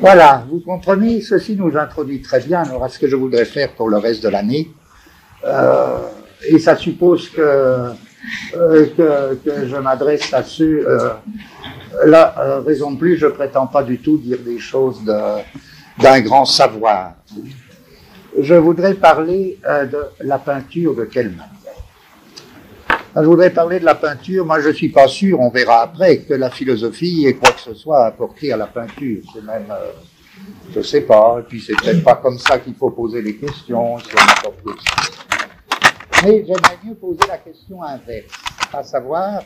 Voilà, vous comprenez, ceci nous introduit très bien alors, à ce que je voudrais faire pour le reste de l'année. Euh, et ça suppose que, euh, que, que, je m'adresse à ceux... Euh, là, euh, raison de plus, je prétends pas du tout dire des choses d'un grand savoir. Je voudrais parler euh, de la peinture de manière je voudrais parler de la peinture. Moi, je suis pas sûr, on verra après, que la philosophie ait quoi que ce soit à apporter à la peinture. C'est même, euh, je sais pas, et puis c'est peut-être pas comme ça qu'il faut poser les questions, Mais j'aimerais mieux poser la question inverse, à savoir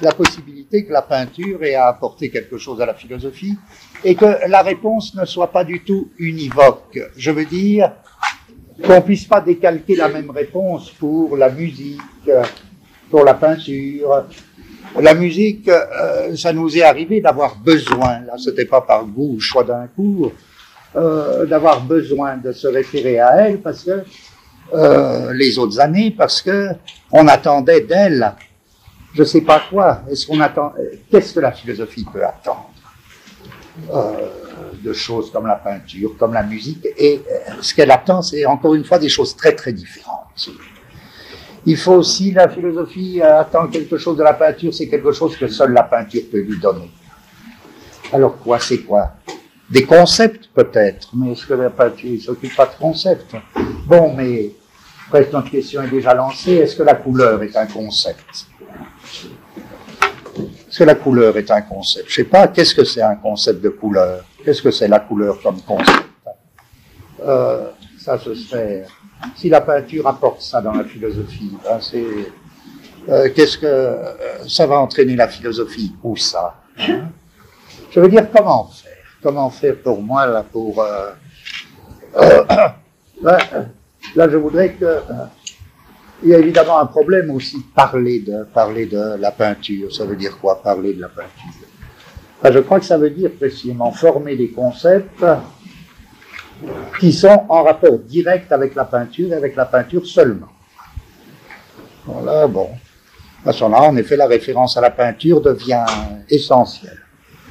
la possibilité que la peinture ait à apporter quelque chose à la philosophie et que la réponse ne soit pas du tout univoque. Je veux dire, qu'on puisse pas décalquer la même réponse pour la musique, pour la peinture. La musique, euh, ça nous est arrivé d'avoir besoin, là c'était pas par goût ou choix d'un cours, euh, d'avoir besoin de se référer à elle parce que euh, les autres années, parce que on attendait d'elle, je sais pas quoi. Est-ce qu'on attend Qu'est-ce que la philosophie peut attendre? De choses comme la peinture, comme la musique, et euh, ce qu'elle attend, c'est encore une fois des choses très très différentes. Il faut aussi, la philosophie attend quelque chose de la peinture, c'est quelque chose que seule la peinture peut lui donner. Alors quoi, c'est quoi? Des concepts peut-être, mais est-ce que la peinture ne s'occupe pas de concepts? Bon, mais presque question est déjà lancée, est-ce que la couleur est un concept? Que la couleur est un concept Je sais pas, qu'est-ce que c'est un concept de couleur? Qu'est-ce que c'est la couleur comme concept? Euh, Ça, ce serait. Si la peinture apporte ça dans la philosophie, ben c'est. Euh, qu'est-ce que euh, ça va entraîner la philosophie? Où ça? Hein? Je veux dire, comment faire? Comment faire pour moi, là, pour. Ben, là, je voudrais que. Il y a évidemment un problème aussi parler de, parler de la peinture. Ça veut dire quoi, parler de la peinture? Je crois que ça veut dire précisément former des concepts qui sont en rapport direct avec la peinture et avec la peinture seulement. Voilà, bon. À ce moment-là, en effet, la référence à la peinture devient essentielle.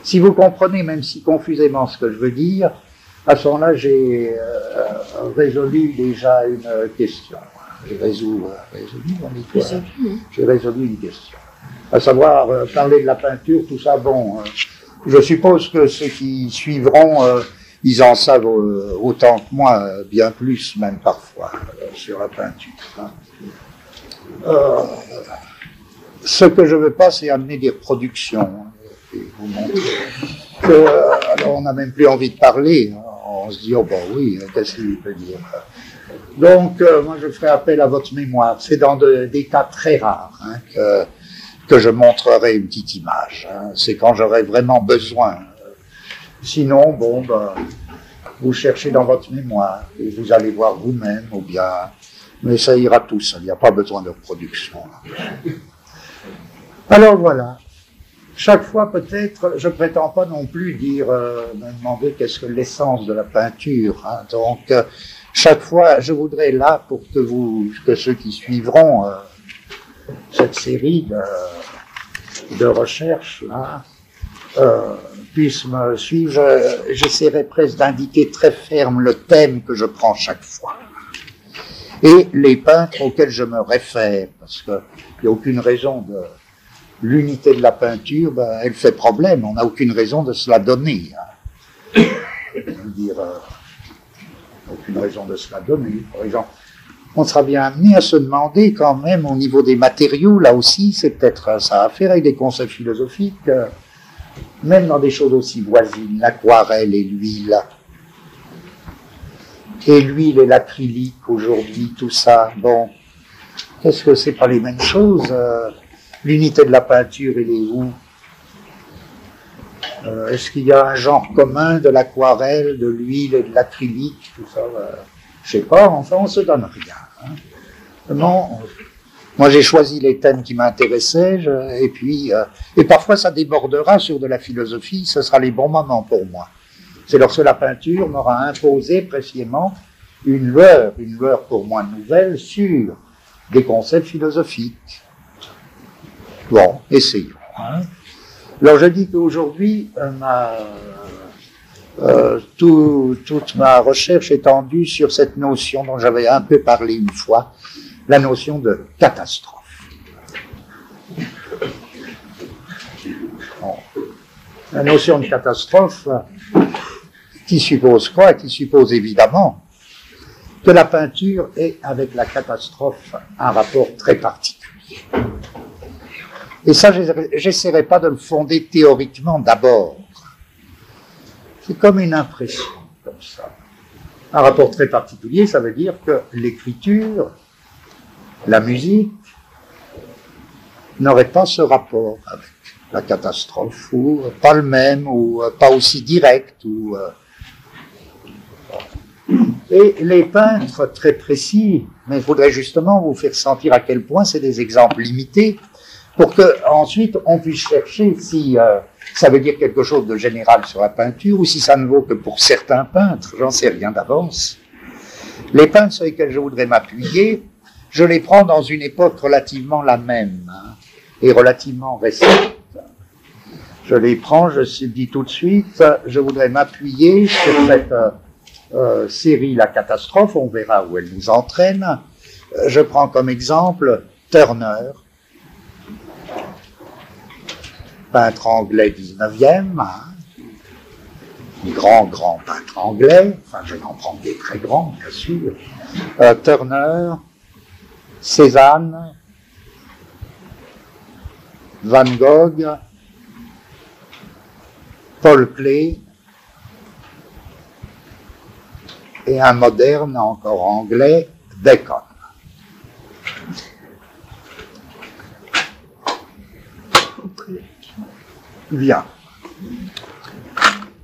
Si vous comprenez, même si confusément, ce que je veux dire, à ce moment-là, j'ai euh, résolu déjà une question. J'ai résolu, résolu, J'ai résolu une question. À savoir, euh, parler de la peinture, tout ça, bon, euh, je suppose que ceux qui suivront, euh, ils en savent euh, autant que moi, euh, bien plus même parfois, sur la peinture. Hein. ce que je veux pas, c'est amener des reproductions. Hein, et vous montrer alors on n'a même plus envie de parler. Hein. On se dit, oh ben oui, qu'est-ce qu'il peut dire Donc, moi, je ferai appel à votre mémoire. C'est dans des cas très rares que que je montrerai une petite image. Hein. C'est quand j'aurai vraiment besoin. Sinon, bon, ben, vous cherchez dans votre mémoire et vous allez voir vous-même ou bien. Mais ça ira tout il n'y a pas besoin de reproduction. Alors voilà. Chaque fois, peut-être, je prétends pas non plus dire, euh, me demander qu'est-ce que l'essence de la peinture. Hein. Donc, euh, chaque fois, je voudrais là, pour que vous, que ceux qui suivront, euh, cette série de, de recherches là, euh, puisse me suivre, j'essaierai presque d'indiquer très ferme le thème que je prends chaque fois. Et les peintres auxquels je me réfère, parce qu'il n'y a aucune raison de... L'unité de la peinture, ben, elle fait problème, on n'a aucune raison de se la donner. Hein. Dire, euh, aucune raison de se la donner. Par exemple, on sera bien amené à se demander quand même au niveau des matériaux, là aussi, c'est peut-être ça à faire avec des concepts philosophiques, euh, même dans des choses aussi voisines, l'aquarelle et l'huile. Et l'huile et l'acrylique aujourd'hui, tout ça, bon, est-ce que c'est pas les mêmes choses euh, L'unité de la peinture, elle est où? Euh, Est-ce qu'il y a un genre commun de l'aquarelle, de l'huile et de l'acrylique, tout ça Je sais pas, enfin on se donne rien. Non, moi j'ai choisi les thèmes qui m'intéressaient, et puis, euh, et parfois ça débordera sur de la philosophie, ce sera les bons moments pour moi. C'est lorsque la peinture m'aura imposé précisément une lueur, une lueur pour moi nouvelle sur des concepts philosophiques. Bon, essayons. Hein. Alors je dis qu'aujourd'hui, euh, euh, toute ma recherche est tendue sur cette notion dont j'avais un peu parlé une fois, la notion de catastrophe. La notion de catastrophe qui suppose quoi? Qui suppose évidemment que la peinture est avec la catastrophe un rapport très particulier. Et ça, j'essaierai pas de le fonder théoriquement d'abord. C'est comme une impression, comme ça. Un rapport très particulier, ça veut dire que l'écriture, la musique, n'aurait pas ce rapport avec la catastrophe, ou pas le même, ou pas aussi direct, ou euh, et les peintres très précis, mais il faudrait justement vous faire sentir à quel point c'est des exemples limités, pour que ensuite on puisse chercher si euh, ça veut dire quelque chose de général sur la peinture ou si ça ne vaut que pour certains peintres, j'en sais rien d'avance. Les peintres sur lesquels je voudrais m'appuyer, je les prends dans une époque relativement la même hein, et relativement récente. Je les prends, je dis tout de suite, je voudrais m'appuyer sur cette euh, euh, série La catastrophe, on verra où elle nous entraîne. Je prends comme exemple Turner, peintre anglais 19e, hein. grand, grand peintre anglais, enfin je n'en prends des très grands, bien sûr, euh, Turner, Cézanne, Van Gogh, Paul Klee, et un moderne encore anglais, Bacon. Bien.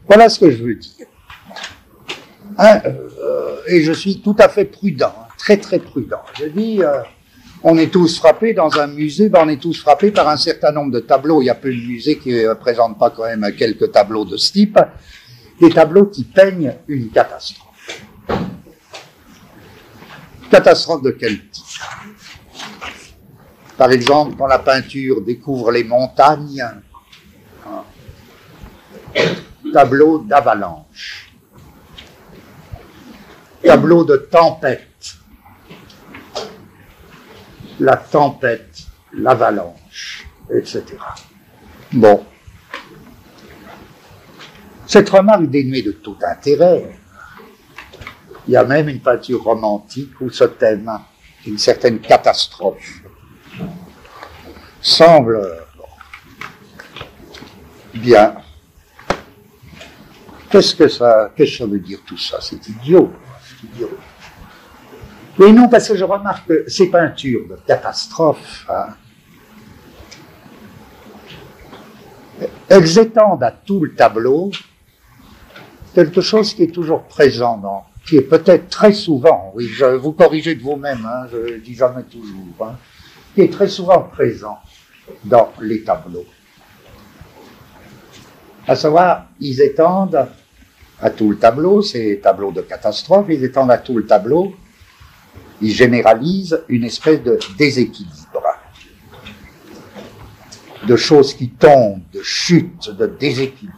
Voilà ce que je veux dire. Hein, euh, et je suis tout à fait prudent, très très prudent. Je dis, euh, on est tous frappés dans un musée, ben on est tous frappés par un certain nombre de tableaux. Il y a peu de musées qui ne présentent pas quand même quelques tableaux de ce type. Des tableaux qui peignent une catastrophe. Catastrophe de quel type? Par exemple, quand la peinture découvre les montagnes, tableau d'avalanche, tableau de tempête, la tempête, l'avalanche, etc. Bon. Cette remarque dénuée de tout intérêt il y a même une peinture romantique où ce thème, une certaine catastrophe, semble bien. Qu'est-ce que ça, qu'est-ce que ça veut dire tout ça? C'est idiot. idiot. Non, parce que je remarque que ces peintures de catastrophe, hein, elles étendent à tout le tableau quelque chose qui est toujours présent qui est peut-être très souvent, oui, je vous corrigez de vous-même, hein, je dis jamais toujours, hein, qui est très souvent présent dans les tableaux. À savoir, ils étendent à tout le tableau, ces tableaux de catastrophe, ils étendent à tout le tableau, ils généralisent une espèce de déséquilibre, de choses qui tombent, de chutes, de déséquilibre.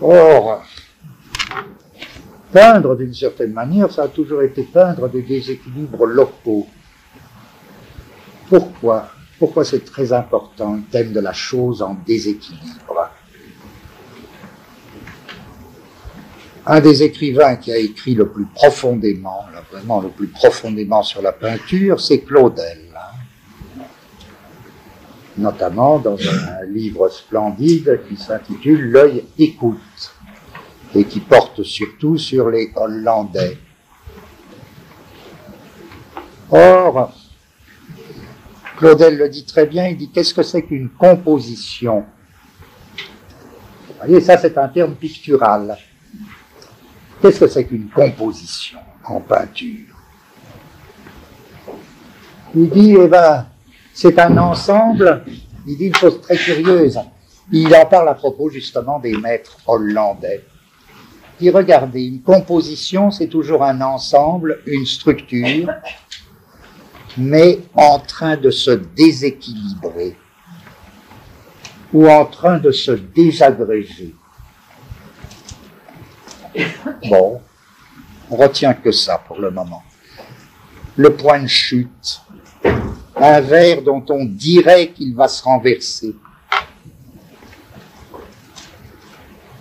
Or, peindre d'une certaine manière, ça a toujours été peindre des déséquilibres locaux. Pourquoi? Pourquoi c'est très important, le thème de la chose en déséquilibre? Un des écrivains qui a écrit le plus profondément, vraiment le plus profondément sur la peinture, c'est Claudel notamment dans un livre splendide qui s'intitule L'œil écoute et qui porte surtout sur les Hollandais. Or, Claudel le dit très bien, il dit qu'est-ce que c'est qu'une composition? Vous voyez, ça c'est un terme pictural. Qu'est-ce que c'est qu'une composition en peinture? Il dit, eh ben, c'est un ensemble, il dit une chose très curieuse, il en parle à propos justement des maîtres hollandais. Il dit, regardez, une composition, c'est toujours un ensemble, une structure, mais en train de se déséquilibrer. ou en train de se désagréger. Bon, on retient que ça pour le moment. Le point de chute, un verre dont on dirait qu'il va se renverser,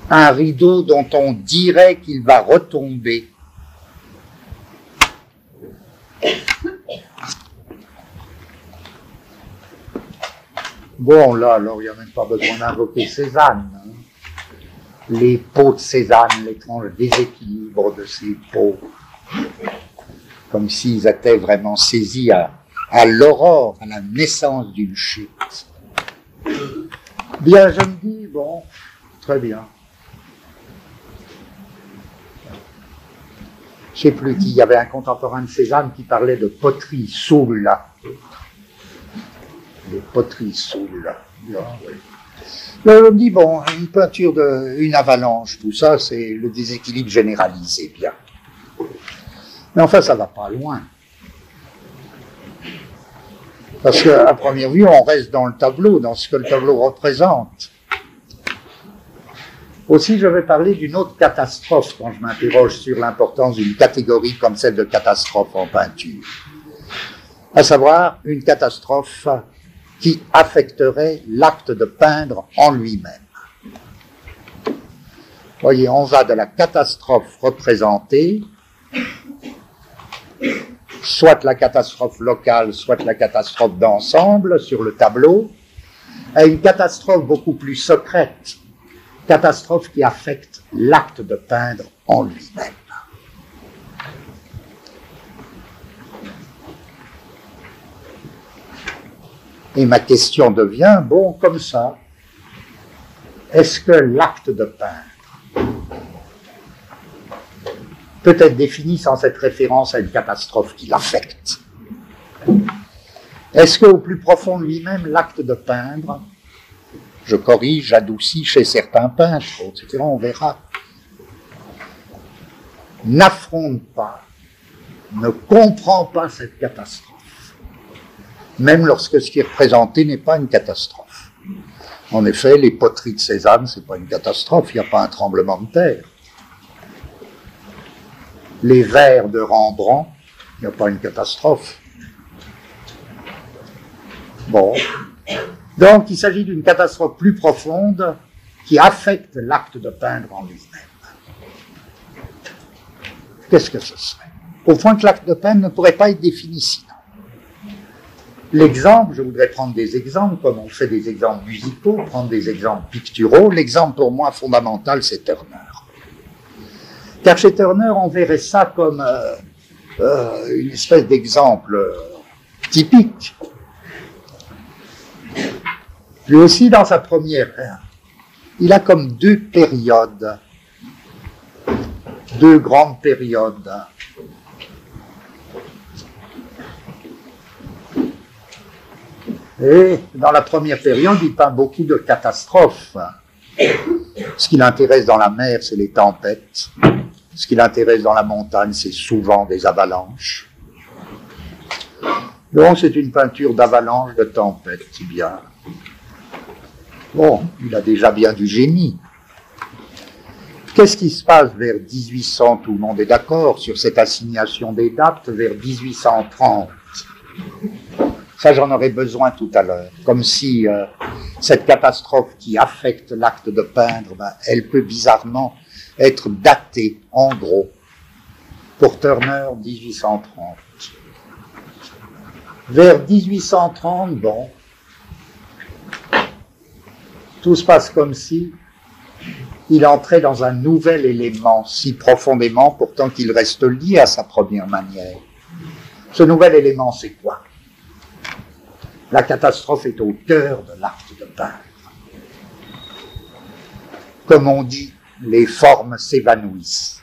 un rideau dont on dirait qu'il va retomber. Bon, là, alors, il n'y a même pas besoin d'invoquer Cézanne. Hein. Les peaux de Cézanne, l'étrange déséquilibre de ces peaux, comme s'ils étaient vraiment saisis à, l'aurore, à la naissance d'une chute. Bien, je me dis, bon, très bien. Je sais plus qui, il y avait un contemporain de Cézanne qui parlait de poterie soule les poteries là. Là, on me dit, bon, une peinture de, une avalanche, tout ça, c'est le déséquilibre généralisé, bien. Mais enfin, ça va pas loin. Parce qu'à première vue, on reste dans le tableau, dans ce que le tableau représente. Aussi, je vais parler d'une autre catastrophe quand je m'interroge sur l'importance d'une catégorie comme celle de catastrophe en peinture. À savoir, une catastrophe qui affecterait l'acte de peindre en lui-même. Voyez, on va de la catastrophe représentée, soit la catastrophe locale, soit la catastrophe d'ensemble sur le tableau, à une catastrophe beaucoup plus secrète, catastrophe qui affecte l'acte de peindre en lui-même. Et ma question devient, bon, comme ça, est-ce que l'acte de peindre peut être défini sans cette référence à une catastrophe qui l'affecte? Est-ce qu'au plus profond de lui-même, l'acte de peindre, je corrige, j'adoucis chez certains peintres, etc., on verra, n'affronte pas, ne comprend pas cette catastrophe? Même lorsque ce qui est représenté n'est pas une catastrophe. En effet, les poteries de Cézanne, c'est pas une catastrophe, il n'y a pas un tremblement de terre. Les vers de Rembrandt, il n'y a pas une catastrophe. Bon. Donc, il s'agit d'une catastrophe plus profonde qui affecte l'acte de peindre en lui-même. Qu'est-ce que ce serait? Au point que l'acte de peindre ne pourrait pas être défini. L'exemple, je voudrais prendre des exemples, comme on fait des exemples musicaux, prendre des exemples picturaux. L'exemple pour moi fondamental, c'est Turner. Car chez Turner, on verrait ça comme euh, euh, une espèce d'exemple typique. Lui aussi, dans sa première ère, il a comme deux périodes, deux grandes périodes. Et dans la première période, il peint beaucoup de catastrophes. Ce qui l'intéresse dans la mer, c'est les tempêtes. Ce qui l'intéresse dans la montagne, c'est souvent des avalanches. Donc c'est une peinture d'avalanche, de tempête, si bien. Bon, il a déjà bien du génie. Qu'est-ce qui se passe vers 1800 Tout le monde est d'accord sur cette assignation des dates vers 1830. Ça, j'en aurais besoin tout à l'heure. Comme si euh, cette catastrophe qui affecte l'acte de peindre, ben, elle peut bizarrement être datée, en gros, pour Turner, 1830. Vers 1830, bon, tout se passe comme si il entrait dans un nouvel élément si profondément, pourtant qu'il reste lié à sa première manière. Ce nouvel élément, c'est quoi? La catastrophe est au cœur de l'acte de peindre. Comme on dit, les formes s'évanouissent.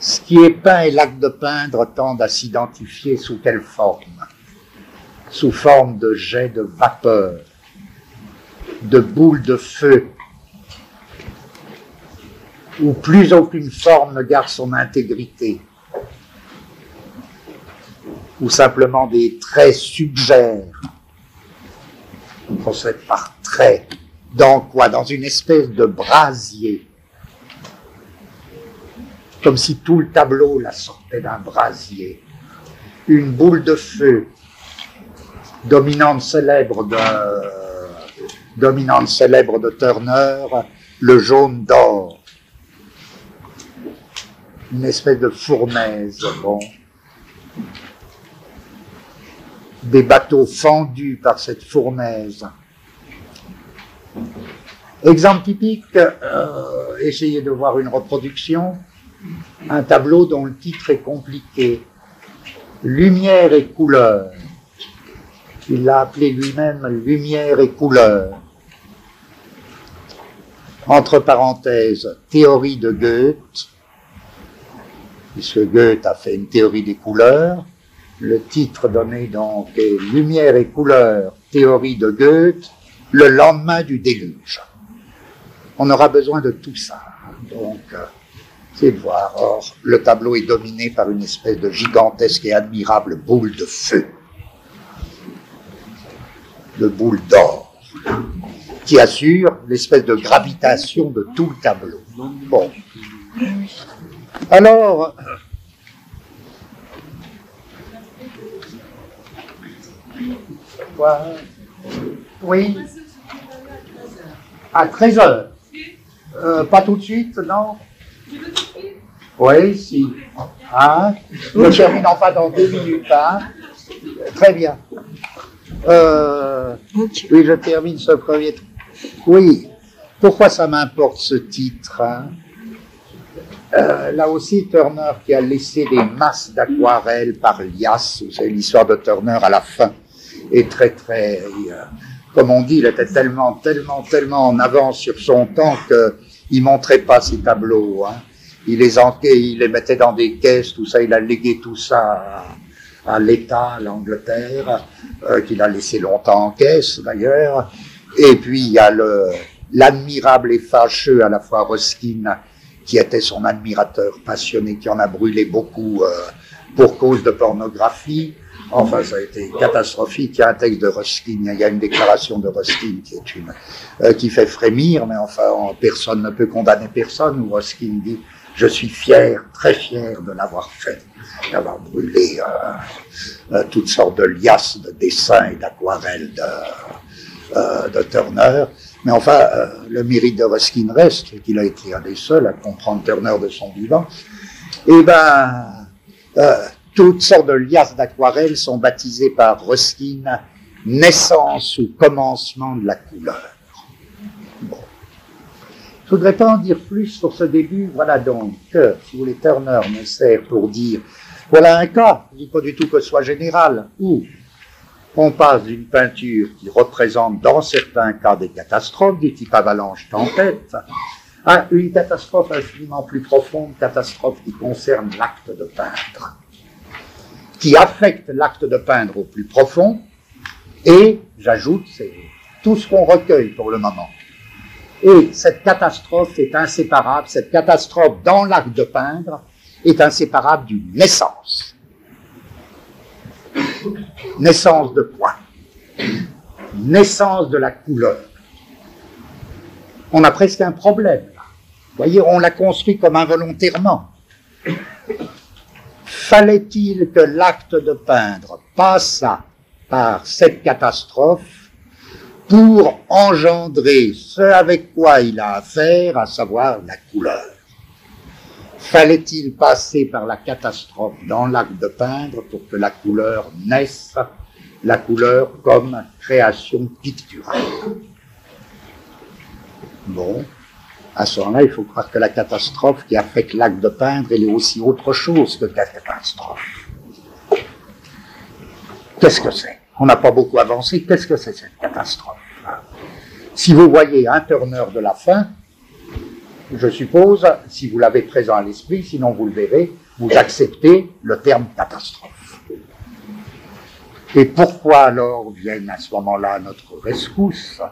Ce qui est peint et l'acte de peindre tendent à s'identifier sous quelle forme Sous forme de jets de vapeur, de boules de feu, où plus aucune forme ne garde son intégrité ou simplement des traits suggèrent. On procède par traits. Dans quoi? Dans une espèce de brasier. Comme si tout le tableau la sortait d'un brasier. Une boule de feu, dominante célèbre de, dominante célèbre de Turner, le jaune d'or. Une espèce de fournaise, bon des bateaux fendus par cette fournaise. Exemple typique, euh, essayez de voir une reproduction, un tableau dont le titre est compliqué. Lumière et couleur. Il l'a appelé lui-même Lumière et couleur. Entre parenthèses, théorie de Goethe, puisque Goethe a fait une théorie des couleurs, le titre donné donc est Lumière et couleur, théorie de Goethe, le lendemain du déluge. On aura besoin de tout ça. Donc, euh, c'est voir. Or, le tableau est dominé par une espèce de gigantesque et admirable boule de feu, de boule d'or, qui assure l'espèce de gravitation de tout le tableau. Bon. Alors, Oui. À 13 heures. Euh, pas tout de suite, non Oui, si. Hein Je termine enfin dans deux minutes. Hein Très bien. Euh, oui, je termine ce premier. Oui. Pourquoi ça m'importe ce titre hein euh, là aussi, Turner qui a laissé des masses d'aquarelles par liasse, c'est l'histoire de Turner à la fin, est très très, euh, comme on dit, il était tellement, tellement, tellement en avance sur son temps qu'il montrait pas ses tableaux. Hein. Il les il les mettait dans des caisses, tout ça, il a légué tout ça à, l'État, à l'Angleterre, euh, qu'il a laissé longtemps en caisse d'ailleurs. Et puis il y a le, l'admirable et fâcheux à la fois Ruskin, qui était son admirateur passionné, qui en a brûlé beaucoup euh, pour cause de pornographie. Enfin, ça a été catastrophique. Il y a un texte de Ruskin, il y a une déclaration de Ruskin qui est une, euh, qui fait frémir, mais enfin, personne ne peut condamner personne, où Ruskin dit, je suis fier, très fier de l'avoir fait, d'avoir brûlé euh, euh, toutes sortes de liasses de dessins et d'aquarelles de, de Turner. Mais enfin, le mérite de Ruskin reste, qu'il a été un des seuls à comprendre Turner de son vivant. Et eh ben, toutes sortes de liasses d'aquarelles sont baptisées par Ruskin naissance ou commencement de la couleur. Bon. Je voudrais pas en dire plus sur ce début. Voilà donc si vous voulez, Turner me sert pour dire, voilà un cas, je dis pas du tout que ce soit général, où on passe d'une peinture qui représente dans certains cas des catastrophes du type avalanche tempête, à une catastrophe infiniment plus profonde, catastrophe qui concerne l'acte de peindre qui affecte l'acte de peindre au plus profond, et, j'ajoute, c'est tout ce qu'on recueille pour le moment. Et cette catastrophe est inséparable, cette catastrophe dans l'acte de peindre est inséparable d'une naissance. Naissance de quoi? Naissance de la couleur. On a presque un problème. Vous voyez, on l'a construit comme involontairement. Fallait-il que l'acte de peindre passât par cette catastrophe pour engendrer ce avec quoi il a affaire, à savoir la couleur? Fallait-il passer par la catastrophe dans l'acte de peindre pour que la couleur naisse, la couleur comme création picturale? Bon, à ce moment-là, il faut croire que la catastrophe qui affecte l'acte de peindre, elle est aussi autre chose que la catastrophe. Qu'est-ce que c'est? On n'a pas beaucoup avancé. Qu'est-ce que c'est cette catastrophe? Si vous voyez un Turner de la fin, je suppose, si vous l'avez présent à l'esprit, sinon vous le verrez, vous acceptez le terme catastrophe. Et pourquoi alors viennent à ce moment-là notre rescousse?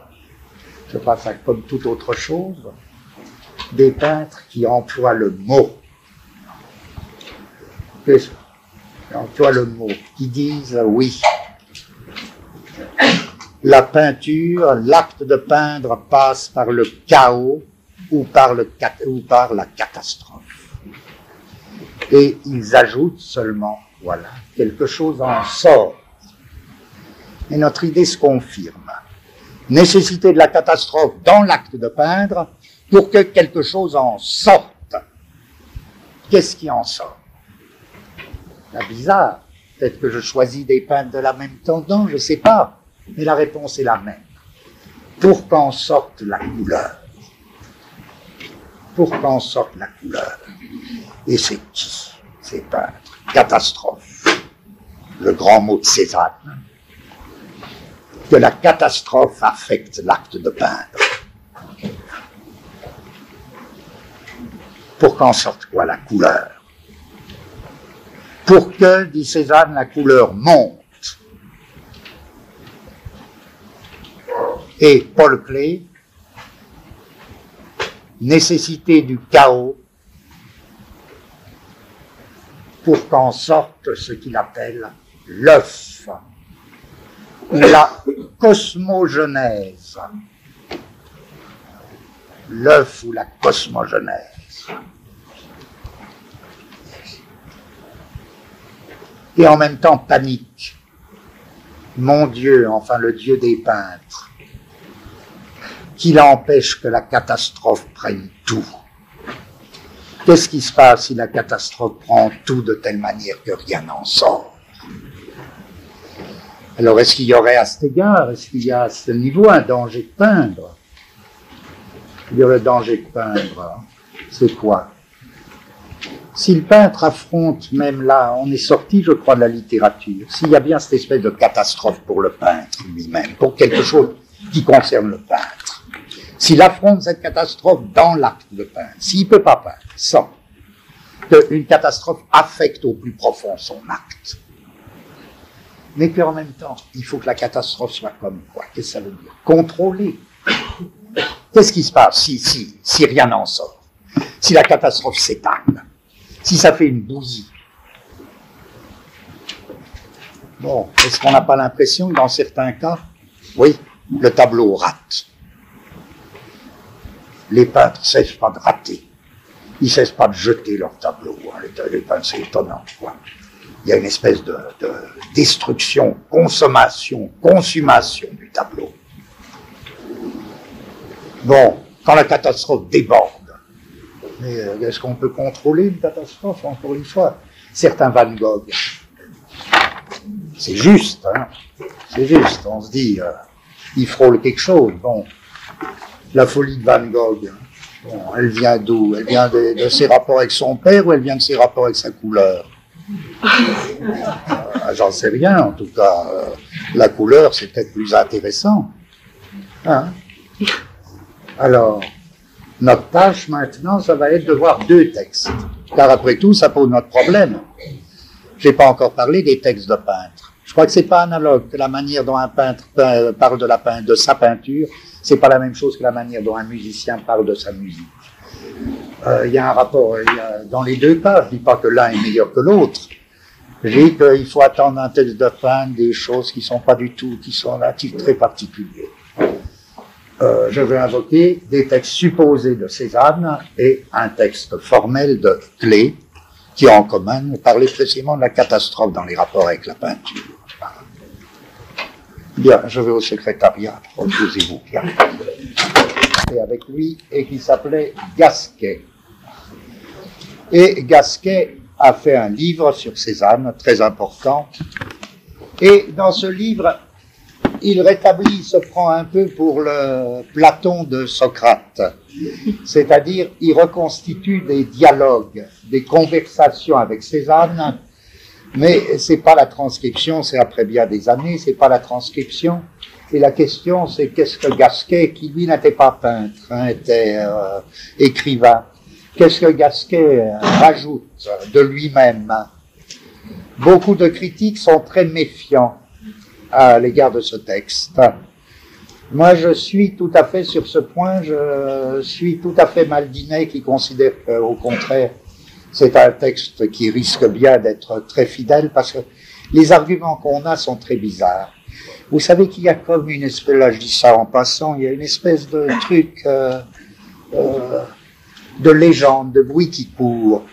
Je pense à comme toute autre chose des peintres qui emploient le mot. qui disent oui. La peinture, l'acte de peindre passe par le chaos ou par, ou par la catastrophe. Et ils ajoutent seulement, voilà, quelque chose en sort. Et notre idée se confirme. Nécessité de la catastrophe dans l'acte de peindre pour que quelque chose en sorte. Qu'est-ce qui en sort? C'est bizarre. Peut-être que je choisis des peintres de la même tendance, je ne sais pas. Mais la réponse est la même. Pour qu'en sorte la couleur. Pour qu'en sorte la couleur. Et c'est qui? Ces peintres. Catastrophe. Le grand mot de Cézanne. Que la catastrophe affecte l'acte de peindre. Pour qu'en sorte quoi La couleur. Pour que, dit Cézanne, la couleur monte. Et Paul Klee, nécessité du chaos pour qu'en sorte ce qu'il appelle l'œuf, la cosmogenèse, l'œuf ou la cosmogenèse. Et en même temps panique. Mon Dieu, enfin le Dieu des peintres, qu'il empêche que la catastrophe prenne tout. Qu'est-ce qui se passe si la catastrophe prend tout de telle manière que rien n'en sort? Alors est-ce qu'il y aurait à cet égard, est-ce qu'il y a à ce niveau un danger de peindre? Il y a le danger de peindre c'est quoi? Si le peintre affronte, même là, on est sorti, je crois, de la littérature, s'il y a bien cette espèce de catastrophe pour le peintre lui-même, pour quelque chose qui concerne le peintre, s'il affronte cette catastrophe dans l'acte de peindre, s'il ne peut pas peindre sans qu'une catastrophe affecte au plus profond son acte, mais qu'en même temps, il faut que la catastrophe soit comme quoi? Qu'est-ce que ça veut dire? Contrôler. Qu'est-ce qui se passe si, si, si rien n'en sort? Si la catastrophe s'éteint, si ça fait une bouillie. Bon, est-ce qu'on n'a pas l'impression que dans certains cas, oui, le tableau rate. Les peintres ne cessent pas de rater. Ils ne cessent pas de jeter leur tableau. Hein. Les, peintres, c'est étonnant. Il y a une espèce de, de destruction, consommation, consommation du tableau. Bon, quand la catastrophe déborde, mais euh, est-ce qu'on peut contrôler une catastrophe, encore une fois? Certains Van Gogh, c'est juste, hein. C'est juste, on se dit, euh, il frôle quelque chose. Bon, la folie de Van Gogh, bon, elle vient d'où? Elle vient de, ses rapports avec son père ou elle vient de ses rapports avec sa couleur? Euh, J'en sais rien, en tout cas, la couleur, c'est peut-être plus intéressant. Hein. Alors, notre tâche maintenant, ça va être de voir deux textes. Car après tout, ça pose notre problème. Je n'ai pas encore parlé des textes de peintres. Je crois que c'est pas analogue que la manière dont un peintre parle de, la de sa peinture, c'est pas la même chose que la manière dont un musicien parle de sa musique. Euh, il y a un rapport dans les deux cas. Je dis pas que l'un est meilleur que l'autre. Je dis qu'il faut attendre un texte de peintre des choses qui sont pas du tout, qui sont là, très particuliers. Euh, je vais invoquer des textes supposés de Cézanne et un texte formel de Clé, qui en commun parler précisément de la catastrophe dans les rapports avec la peinture. Bien, je vais au secrétariat, reposez-vous bien. Et avec lui, et qui s'appelait Gasquet. Et Gasquet a fait un livre sur Cézanne, très important. Et dans ce livre, il rétablit, se prend un peu pour le Platon de Socrate. C'est-à-dire, il reconstitue des dialogues, des conversations avec Cézanne, mais c'est pas la transcription, c'est après bien des années, c'est pas la transcription. Et la question, c'est qu'est-ce que Gasquet, qui lui n'était pas peintre, hein, était euh, écrivain, qu'est-ce que Gasquet rajoute de lui-même? Beaucoup de critiques sont très méfiants à l'égard de ce texte. Moi, je suis tout à fait sur ce point, je suis tout à fait Maldinet qui considère qu'au contraire, c'est un texte qui risque bien d'être très fidèle parce que les arguments qu'on a sont très bizarres. Vous savez qu'il y a comme une espèce, là je dis ça en passant, il y a une espèce de truc euh, euh, de légende, de bruit qui court.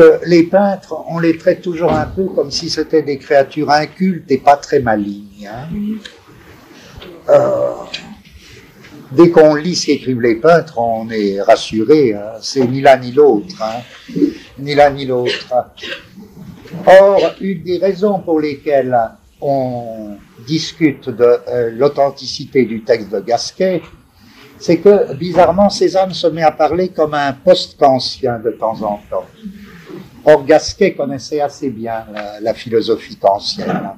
Que les peintres, on les traite toujours un peu comme si c'était des créatures incultes et pas très malignes. Hein. Euh, dès qu'on lit ce qu'écrivent les peintres, on est rassuré. Hein. C'est ni l'un ni l'autre. Hein. Ni l'un ni l'autre. Or, une des raisons pour lesquelles on discute de euh, l'authenticité du texte de Gasquet, c'est que bizarrement Cézanne se met à parler comme un post-kantien de temps en temps. Or Gasquet connaissait assez bien la, philosophie kantienne.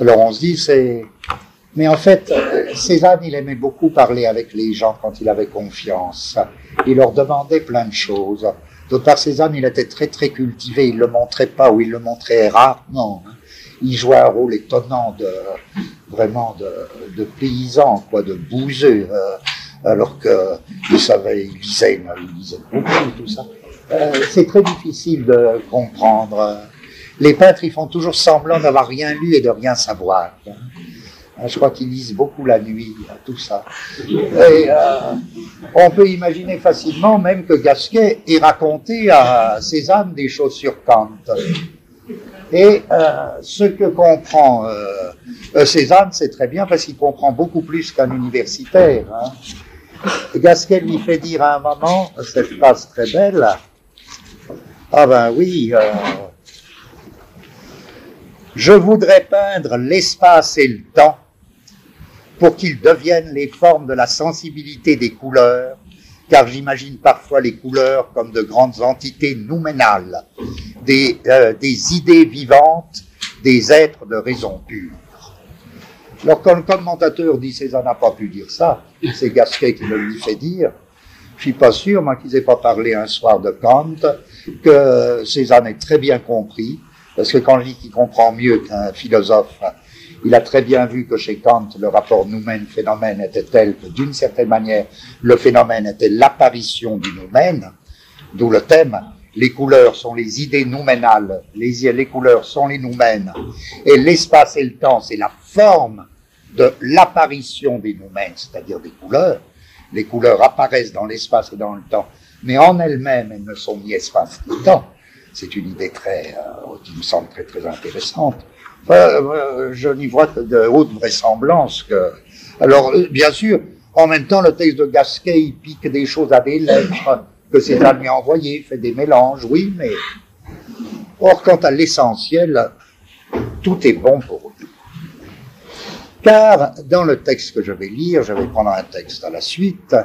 Alors on se dit c'est mais en fait, Cézanne, il aimait beaucoup parler avec les gens quand il avait confiance. Il leur demandait plein de choses. D'autre part, Cézanne, il était très très cultivé. Il le montrait pas ou il le montrait rarement il jouait un rôle étonnant de vraiment de, de paysan, quoi, de bouseux, euh, alors que il savait, il lisait, il lisait beaucoup, tout ça. Euh, c'est très difficile de comprendre. Les peintres, ils font toujours semblant d'avoir rien lu et de rien savoir. Je crois qu'ils lisent beaucoup la nuit, tout ça. Et euh, on peut imaginer facilement même que Gasquet ait raconté à Cézanne des choses sur Kant. Et euh, ce que comprend euh, euh, Cézanne, c'est très bien parce qu'il comprend beaucoup plus qu'un universitaire. Hein. Gasquet lui fait dire à un moment cette phrase très belle. Ah ben oui, euh, je voudrais peindre l'espace et le temps pour qu'ils deviennent les formes de la sensibilité des couleurs car j'imagine parfois les couleurs comme de grandes entités nouménales, des, euh, idées vivantes, des êtres de raison pure. Alors quand le commentateur dit César n'a pas pu dire ça, c'est Gasquet qui me lui fait dire, je suis pas sûr, moi, qu'ils aient pas parlé un soir de Kant, que Cézanne ait très bien compris, parce que quand je dis qu'il comprend mieux qu'un philosophe il a très bien vu que chez Kant, le rapport noumen-phénomène était tel que d'une certaine manière, le phénomène était l'apparition du noumen, d'où le thème. Les couleurs sont les idées nouménales, les, les couleurs sont les noumens, et l'espace et le temps, c'est la forme de l'apparition des noumens, c'est-à-dire des couleurs. Les couleurs apparaissent dans l'espace et dans le temps, mais en elles-mêmes, elles ne sont ni espace ni temps. C'est une idée très, euh, qui me semble très intéressante. Euh, je n'y vois que de haute vraisemblance que. Alors, euh, bien sûr, en même temps, le texte de Gasquet, pique des choses à des lettres que ses amis ont envoyées, fait des mélanges, oui, mais. Or, quant à l'essentiel, tout est bon pour nous. Car, dans le texte que je vais lire, je vais prendre un texte à la suite,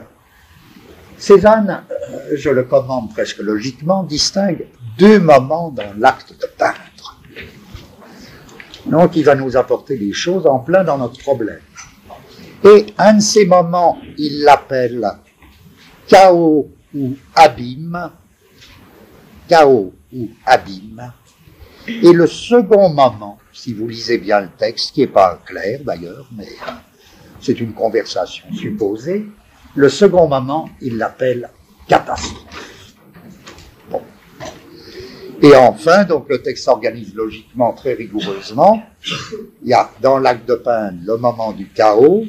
Cézanne, euh, je le commande presque logiquement, distingue deux moments dans l'acte de peindre. Donc, il va nous apporter des choses en plein dans notre problème. Et un de ces moments, il l'appelle chaos ou abîme, chaos ou abîme. Et le second moment, si vous lisez bien le texte, qui n'est pas clair d'ailleurs, mais euh, c'est une conversation supposée, le second moment, il l'appelle catastrophe. Et enfin, donc le texte s'organise logiquement très rigoureusement. Il y a dans l'acte de peine le moment du chaos,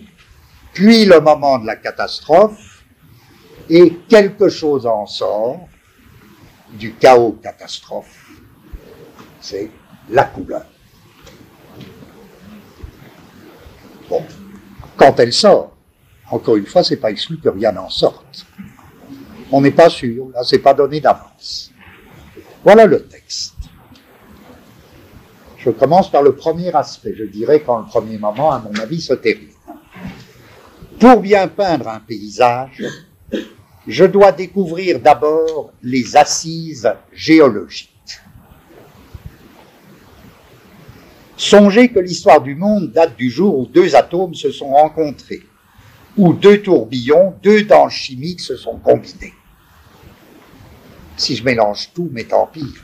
puis le moment de la catastrophe, et quelque chose en sort du chaos catastrophe. C'est la couleur. Bon, quand elle sort, encore une fois, c'est pas exclu que rien n'en sorte. On n'est pas sûr, là, c'est pas donné d'avance. Voilà le texte. Je commence par le premier aspect. Je dirais qu'en le premier moment, à mon avis, se termine. Pour bien peindre un paysage, je dois découvrir d'abord les assises géologiques. Songez que l'histoire du monde date du jour où deux atomes se sont rencontrés, où deux tourbillons, deux dents chimiques se sont combinés si je mélange tout, mais tant pis.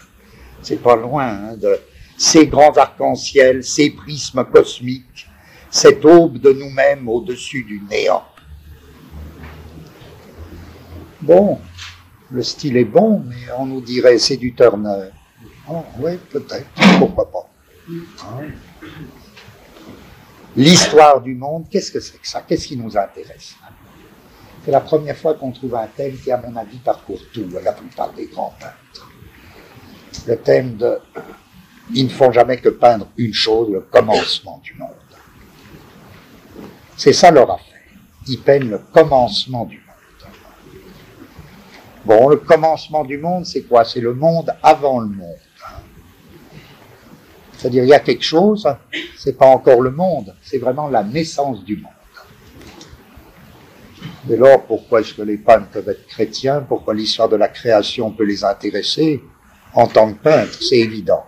C'est pas loin hein, de ces grands arcs-en-ciel, ces prismes cosmiques, cette aube de nous-mêmes au-dessus du néant. Bon, Le style est bon, mais on nous dirait c'est du Turner. Oh, oui, peut-être, pourquoi pas. L'histoire du monde, qu'est-ce que c'est que ça? Qu'est-ce qui nous intéresse? C'est la première fois qu'on trouve un thème qui, à mon avis, parcourt tout, la plupart des grands peintres. Le thème de ils ne font jamais que peindre une chose, le commencement du monde. C'est ça leur affaire. Ils peignent le commencement du monde. Bon, le commencement du monde, c'est quoi? C'est le monde avant le monde. C'est-à-dire, il y a quelque chose, c'est pas encore le monde, c'est vraiment la naissance du monde. Dès lors, pourquoi est-ce que les peintres peuvent être chrétiens? Pourquoi l'histoire de la création peut les intéresser En tant que peintres, c'est évident.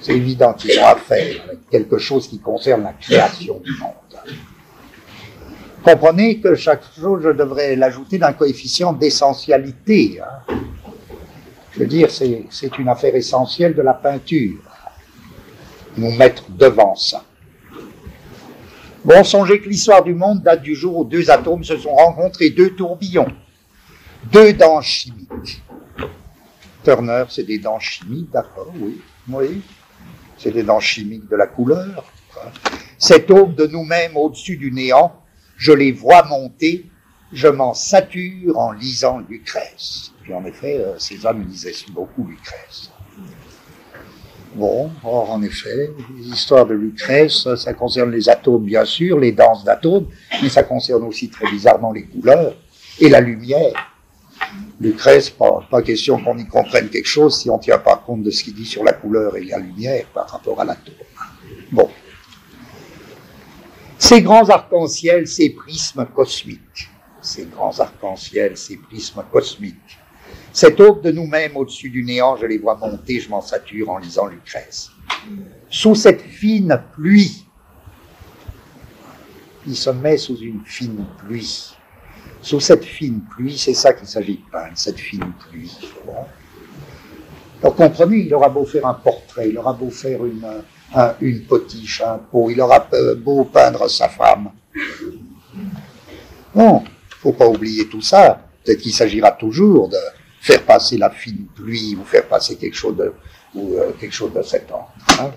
C'est évident qu'ils ont affaire avec quelque chose qui concerne la création du monde. Comprenez que chaque chose, je devrais l'ajouter d'un coefficient d'essentialité. Hein. Je veux dire, c'est une affaire essentielle de la peinture. Nous mettre devant ça. Bon, songez que l'histoire du monde date du jour où deux atomes se sont rencontrés, deux tourbillons, deux dents chimiques. Turner, c'est des dents chimiques, d'accord, oui, oui c'est des dents chimiques de la couleur. Cette aube de nous-mêmes au-dessus du néant, je les vois monter, je m'en sature en lisant Lucrèce. Puis en effet, euh, Cézanne lisait beaucoup Lucrèce. Bon, or en effet, l'histoire de Lucrèce, ça concerne les atomes bien sûr, les danses d'atomes, mais ça concerne aussi très bizarrement les couleurs et la lumière. Lucrèce, pas, pas question qu'on y comprenne quelque chose si on ne tient pas compte de ce qu'il dit sur la couleur et la lumière par rapport à l'atome. Bon. Ces grands arcs-en-ciel, ces prismes cosmiques, ces grands arcs-en-ciel, ces prismes cosmiques, cette aube de nous-mêmes au-dessus du néant, je les vois monter, je m'en sature en lisant Lucrèce. Sous cette fine pluie, il se met sous une fine pluie sous cette fine pluie, c'est ça qu'il s'agit de peindre, cette fine pluie. Donc comprenez, il aura beau faire un portrait, il aura beau faire une, une potiche, un pot, il aura beau peindre sa femme. Non, faut pas oublier tout ça. Peut-être qu'il s'agira toujours de faire passer la fine pluie ou faire passer quelque chose de, ou, euh, quelque chose de cet ordre. Hein?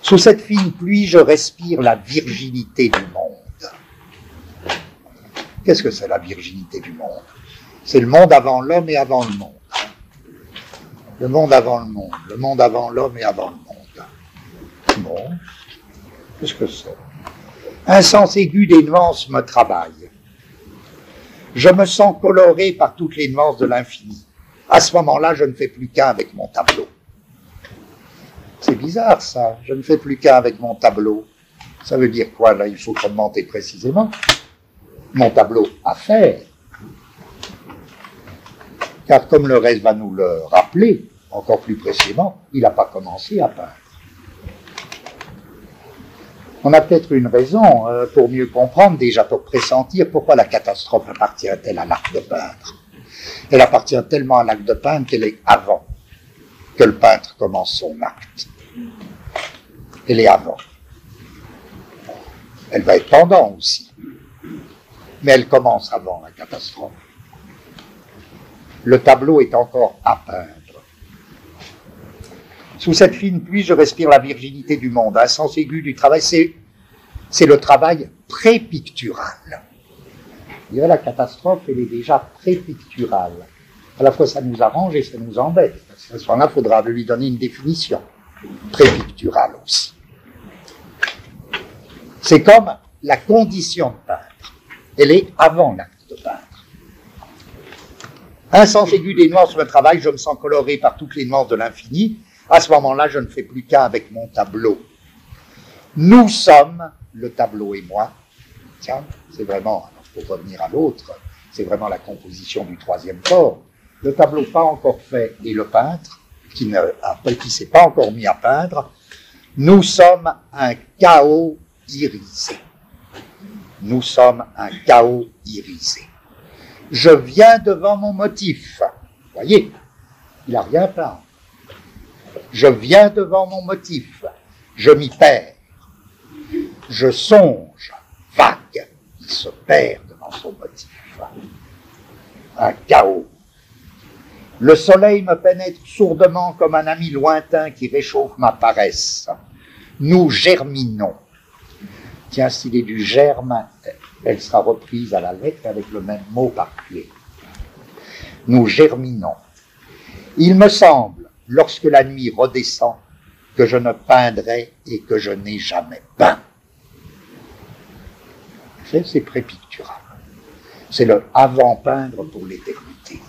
Sous cette fine pluie, je respire la virginité du monde. Qu'est-ce que c'est la virginité du monde? C'est le monde avant l'homme et avant le monde. Le monde avant le monde, le monde avant l'homme et avant le monde. Bon, qu'est-ce que c'est? Un sens aigu des nuances me travaille. Je me sens coloré par toutes les nuances de l'infini. À ce moment-là, je ne fais plus qu'un avec mon tableau. C'est bizarre ça, je ne fais plus qu'un avec mon tableau. Ça veut dire quoi là? Il faut commenter précisément mon tableau à faire. Car comme le reste va nous le rappeler, encore plus précisément, il n'a pas commencé à peindre. On a peut-être une raison euh, pour mieux comprendre, déjà pour pressentir pourquoi la catastrophe appartient-elle à l'acte de peindre. Elle appartient tellement à l'acte de peindre qu'elle est avant que le peintre commence son acte. Elle est avant. Elle va être pendant aussi mais elle commence avant la catastrophe. Le tableau est encore à peindre. Sous cette fine pluie, je respire la virginité du monde. Un sens aigu du travail, c'est, le travail prépictural. la catastrophe, elle est déjà prépicturale. À la fois, ça nous arrange et ça nous embête. À ce moment-là, il faudra lui donner une définition. Prépicturale aussi. C'est comme la condition de peindre elle est avant l'acte de peindre. Un sens aigu des nuances me travail, je me sens coloré par toutes les nuances de l'infini. À ce moment-là, je ne fais plus qu'un avec mon tableau. Nous sommes, le tableau et moi. Tiens, c'est vraiment, pour revenir à l'autre, c'est vraiment la composition du troisième corps. Le tableau pas encore fait et le peintre, qui ne qui s'est pas encore mis à peindre, nous sommes un chaos irisé nous sommes un chaos irisé. Je viens devant mon motif. Voyez, il n'a rien peint. Je viens devant mon motif. Je m'y perds. Je songe, vague. Il se perd devant son motif. un chaos. Le soleil me pénètre sourdement comme un ami lointain qui réchauffe ma paresse. Nous germinons. Tiens, s'il est du germe, elle sera reprise à la lettre avec le même mot par pied. Nous germinons. Il me semble, lorsque la nuit redescend, que je ne peindrai et que je n'ai jamais peint. C'est prépictural. C'est le avant-peindre pour l'éternité.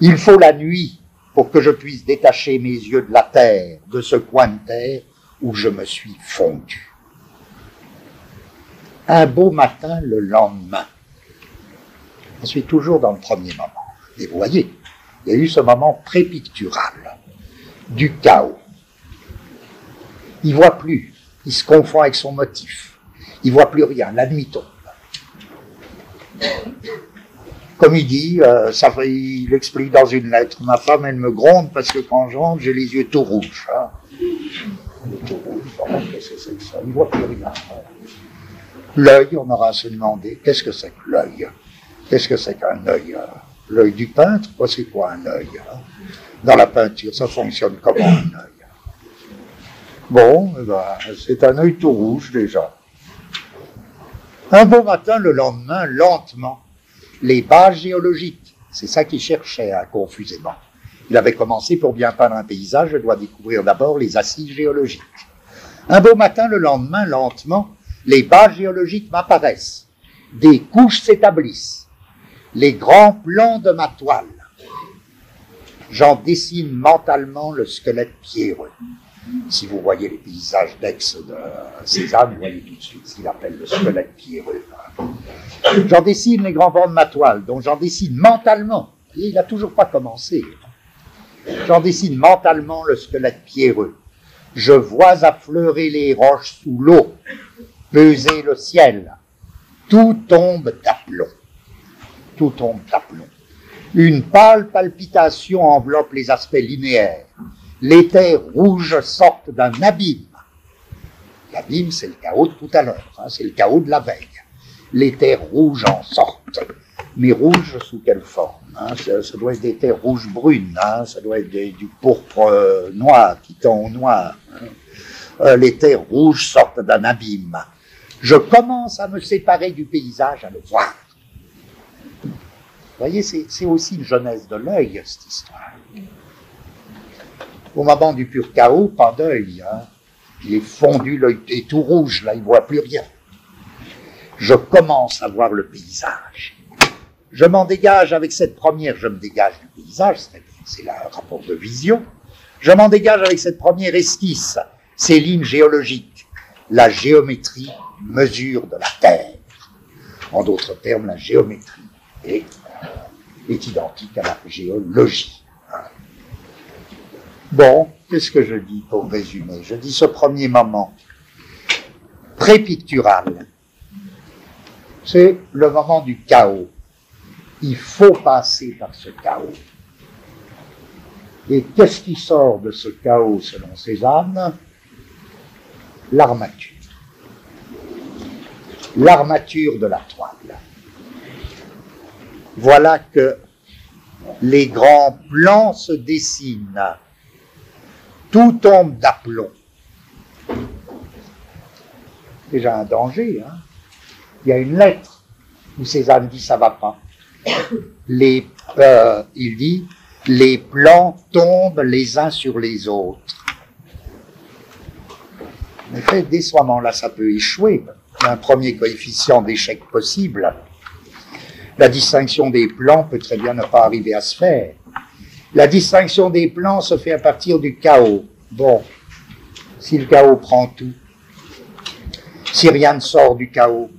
Il faut la nuit pour que je puisse détacher mes yeux de la terre, de ce coin de terre où je me suis fondu. Un beau matin le lendemain. Je suis toujours dans le premier moment. Et vous voyez, il y a eu ce moment prépictural du chaos. Il voit plus, il se confond avec son motif. Il voit plus rien, la. Comme il dit, euh, il explique dans une lettre, ma femme, elle me gronde parce que quand j'entre, j'ai les yeux tout rouges. Hein. Qu'est-ce que c'est que ça? Il voit plus rien. L'œil, on aura à se demander, qu'est-ce que c'est que l'œil? Qu'est-ce que c'est qu'un œil hein? L'œil du peintre, c'est quoi un œil hein? Dans la peinture, ça fonctionne comment un œil Bon, eh ben, c'est un œil tout rouge déjà. Un beau matin, le lendemain, lentement, les bases géologiques, c'est ça qu'il cherchait hein, confusément. Il avait commencé pour bien peindre un paysage, je dois découvrir d'abord les assises géologiques. Un beau matin, le lendemain, lentement, les bases géologiques m'apparaissent. Des couches s'établissent. Les grands plans de ma toile. J'en dessine mentalement le squelette pierreux. Si vous voyez les paysages d'Aix de Cézanne, vous voyez tout de suite ce qu'il appelle le squelette pierreux. J'en dessine les grands vents de ma toile, donc j'en dessine mentalement. il n'a toujours pas commencé. J'en dessine mentalement le squelette pierreux. Je vois affleurer les roches sous l'eau, peser le ciel. Tout tombe d'aplomb. Tout tombe d'aplomb. Une pâle palpitation enveloppe les aspects linéaires les terres rouges sortent d'un abîme. L'abîme, c'est le chaos de tout à l'heure, hein, c'est le chaos de la veille. Les terres rouges en sortent. Mais rouges sous quelle forme hein, ça, doit être des terres rouges brunes, hein, ça doit être du pourpre euh, noir qui tend au noir. Euh, les terres rouges sortent d'un abîme. Je commence à me séparer du paysage, à le voir. Vous voyez, c'est aussi une jeunesse de l'œil, cette histoire. Au moment du pur chaos, pas d'œil. Hein. Il est fondu, l'œil est tout rouge, là, il ne voit plus rien. Je commence à voir le paysage. Je m'en dégage avec cette première, je me dégage du paysage, c'est le rapport de vision. Je m'en dégage avec cette première esquisse, ces lignes géologiques. La géométrie mesure de la Terre. En d'autres termes, la géométrie est, est identique à la géologie. Bon, qu'est-ce que je dis pour résumer? Je dis ce premier moment prépictural. C'est le moment du chaos. Il faut passer par ce chaos. Et qu'est-ce qui sort de ce chaos selon Cézanne? L'armature. L'armature de la toile. Voilà que les grands plans se dessinent tout tombe d'aplomb. Déjà un danger. Hein. Il y a une lettre où Cézanne dit ça va pas. Il dit les plans tombent les uns sur les autres. En effet, dès ce moment-là, ça peut échouer. Un premier coefficient d'échec possible. La distinction des plans peut très bien ne pas arriver à se faire. La distinction des plans se fait à partir du chaos. Bon, si le chaos prend tout, si rien ne sort du chaos,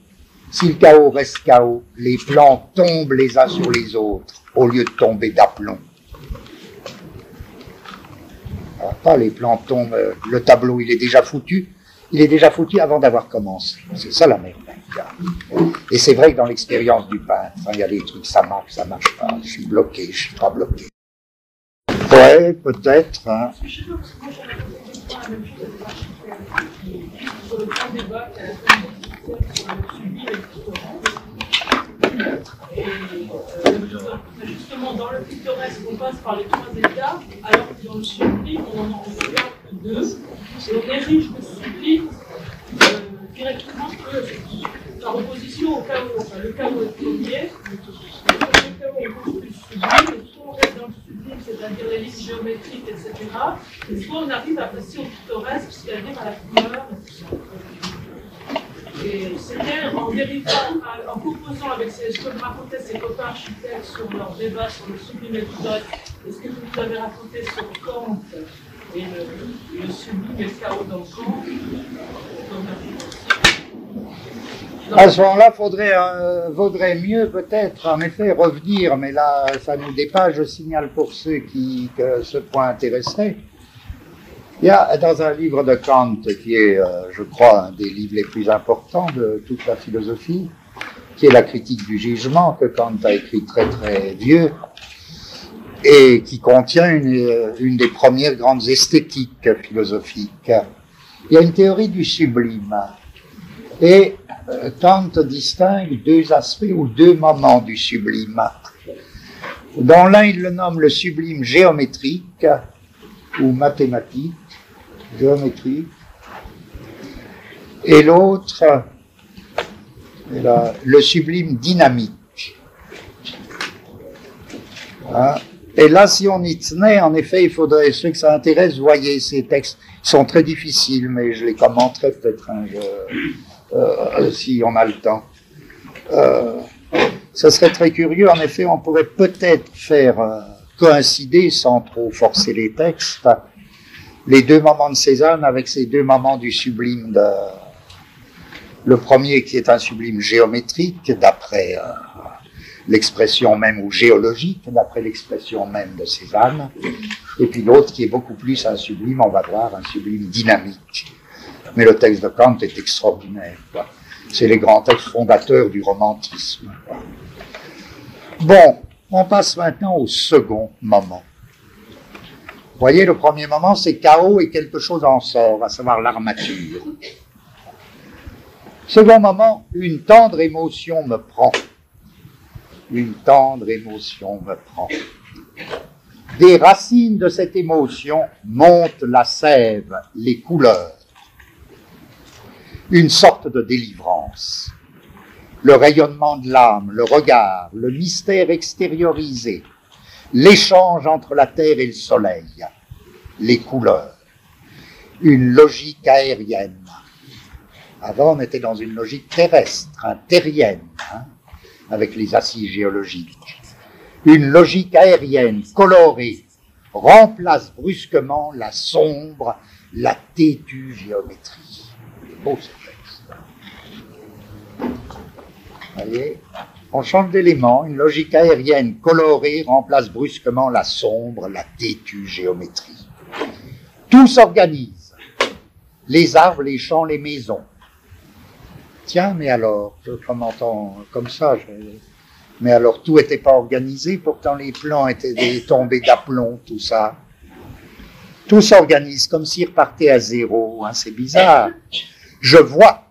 si le chaos reste chaos, les plans tombent les uns sur les autres au lieu de tomber d'aplomb. Pas les plans tombent, euh, le tableau il est déjà foutu, il est déjà foutu avant d'avoir commencé. C'est ça la Et c'est vrai que dans l'expérience du peintre, il y a des trucs, ça marche, ça marche pas, je suis bloqué, je suis pas bloqué. Ouais, peut-être. Hein. Et euh, justement, dans le pittoresque, on passe par les trois états, alors que dans le sublime, on en regarde que deux. Et on érige le sublime euh, directement que par opposition au chaos. Enfin, le chaos est premier, le chaos est plus sublime, soit on reste dans le sublime, c'est-à-dire les lignes géométriques, etc. Et soit on arrive à passer au pittoresque, c'est-à-dire à la couleur, etc. Et c'était en dérivant, en composant avec ce que me racontaient ces copains architectes sur sur le sublime et et ce que vous avez raconté sur Kant et le, le sublime et le chaos dans Kant. À ce moment-là, faudrait, euh, vaudrait mieux peut-être, en effet, revenir, mais là, ça nous dépasse. Je signale pour ceux qui que ce point intéresserait il y a dans un livre de Kant, qui est, euh, je crois, un des livres les plus importants de toute la philosophie, qui est la critique du jugement, que Kant a écrit très très vieux, et qui contient une, une des premières grandes esthétiques philosophiques. Il y a une théorie du sublime. Et euh, Kant distingue deux aspects ou deux moments du sublime. Dans l'un, il le nomme le sublime géométrique ou mathématique, géométrie, et l'autre, le sublime dynamique. Hein? Et là, si on y tenait, en effet, il faudrait, ceux que ça intéresse, voyez, ces textes sont très difficiles, mais je les commenterai peut-être un euh, si on a le temps. Euh, serait très curieux, en effet, on pourrait peut-être faire euh, coïncider, sans trop forcer les textes, les deux moments de Cézanne avec ces deux moments du sublime de, le premier qui est un sublime géométrique d'après euh, l'expression même ou géologique d'après l'expression même de Cézanne et puis l'autre qui est beaucoup plus un sublime on va voir un sublime dynamique. Mais le texte de Kant est extraordinaire c'est les grands textes fondateurs du romantisme bon on passe maintenant au second moment. Voyez, le premier moment, c'est chaos et quelque chose en sort, à savoir l'armature. Second moment, une tendre émotion me prend. Une tendre émotion me prend. Des racines de cette émotion montent la sève, les couleurs. Une sorte de délivrance. Le rayonnement de l'âme, le regard, le mystère extériorisé, l'échange entre la terre et le soleil, les couleurs, une logique aérienne. Avant, on était dans une logique terrestre, terrienne, hein, avec les assises géologiques. Une logique aérienne, colorée, remplace brusquement la sombre, la têtue géométrie. Beau ce texte. Voyez? On change d'élément, une logique aérienne colorée remplace brusquement la sombre, la têtue géométrie. Tout s'organise. Les arbres, les champs, les maisons. Tiens, mais alors, je m'entends comme ça, mais alors tout n'était pas organisé, pourtant les plans étaient tombés d'aplomb, tout ça. Tout s'organise comme s'il repartait à zéro, hein, c'est bizarre. Je vois,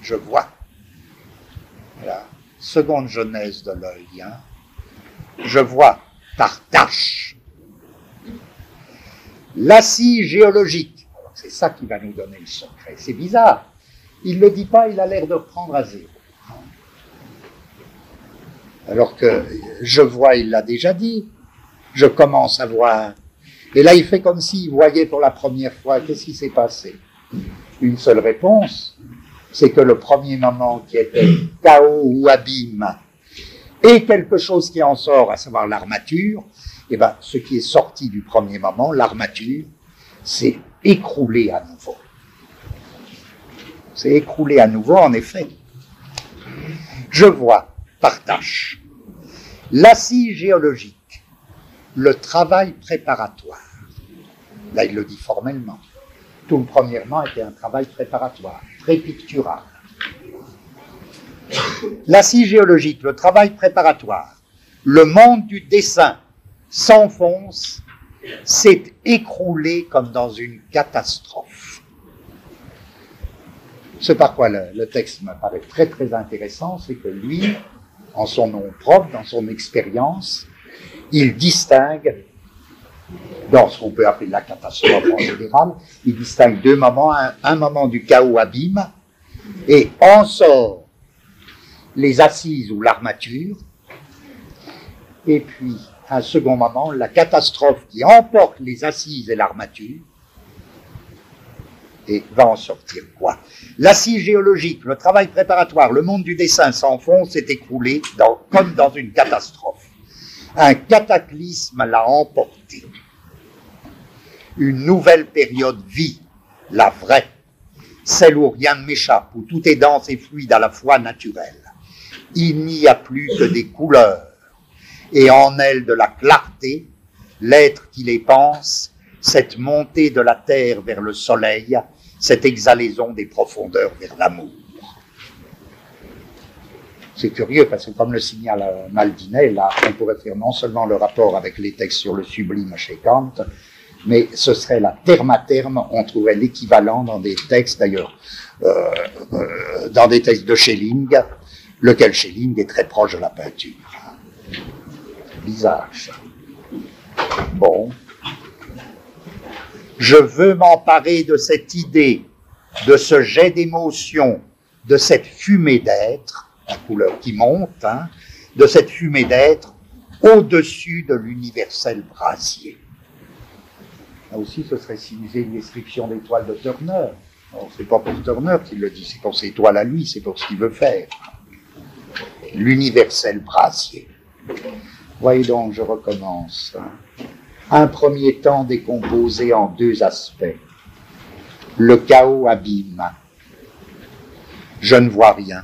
je vois. Voilà seconde jeunesse de l'œil, hein. je vois par tâche l'assise géologique. C'est ça qui va nous donner le secret. C'est bizarre. Il ne le dit pas, il a l'air de reprendre à zéro. Alors que je vois, il l'a déjà dit, je commence à voir. Et là, il fait comme s'il voyait pour la première fois. Qu'est-ce qui s'est passé? Une seule réponse c'est que le premier moment qui était chaos ou abîme et quelque chose qui en sort, à savoir l'armature, et eh ben, ce qui est sorti du premier moment, l'armature, s'est écroulé à nouveau. C'est écroulé à nouveau, en effet. Je vois, partage, l'assise géologique, le travail préparatoire. Là, il le dit formellement. Tout le premièrement était un travail préparatoire très pictural. L'assise géologique, le travail préparatoire, le monde du dessin s'enfonce, s'est écroulé comme dans une catastrophe. Ce par quoi le, texte me paraît très très intéressant, c'est que lui, en son nom propre, dans son expérience, il distingue, dans ce qu'on peut appeler la catastrophe en général, il distingue deux moments, un moment du chaos abîme, et en sort les assises ou l'armature, et puis un second moment, la catastrophe qui emporte les assises et l'armature, et va en sortir quoi? L'assise géologique, le travail préparatoire, le monde du dessin s'enfonce, s'est écroulé dans, comme dans une catastrophe. Un cataclysme l'a emporté. Une nouvelle période vit, la vraie, celle où rien ne m'échappe, où tout est dense et fluide à la fois naturel. Il n'y a plus que des couleurs, et en elles de la clarté, l'être qui les pense, cette montée de la terre vers le soleil, cette exhalaison des profondeurs vers l'amour. C'est curieux parce que comme le signale Maldinet, là, on pourrait faire non seulement le rapport avec les textes sur le sublime chez Kant, mais ce serait la terme à terme, on trouverait l'équivalent dans des textes d'ailleurs, euh, euh, dans des textes de Schelling, lequel Schelling est très proche de la peinture. Bizarre ça. Bon. Je veux m'emparer de cette idée, de ce jet d'émotion, de cette fumée d'être, la couleur qui monte, hein, de cette fumée d'être au-dessus de l'universel brasier. Là aussi, ce serait simuler une description d'étoiles de Turner. C'est pas pour Turner qu'il le dit, c'est pour ses étoiles à lui, c'est pour ce qu'il veut faire. L'universel brasier. Voyez donc, je recommence. Un premier temps décomposé en deux aspects. Le chaos abîme. Je ne vois rien.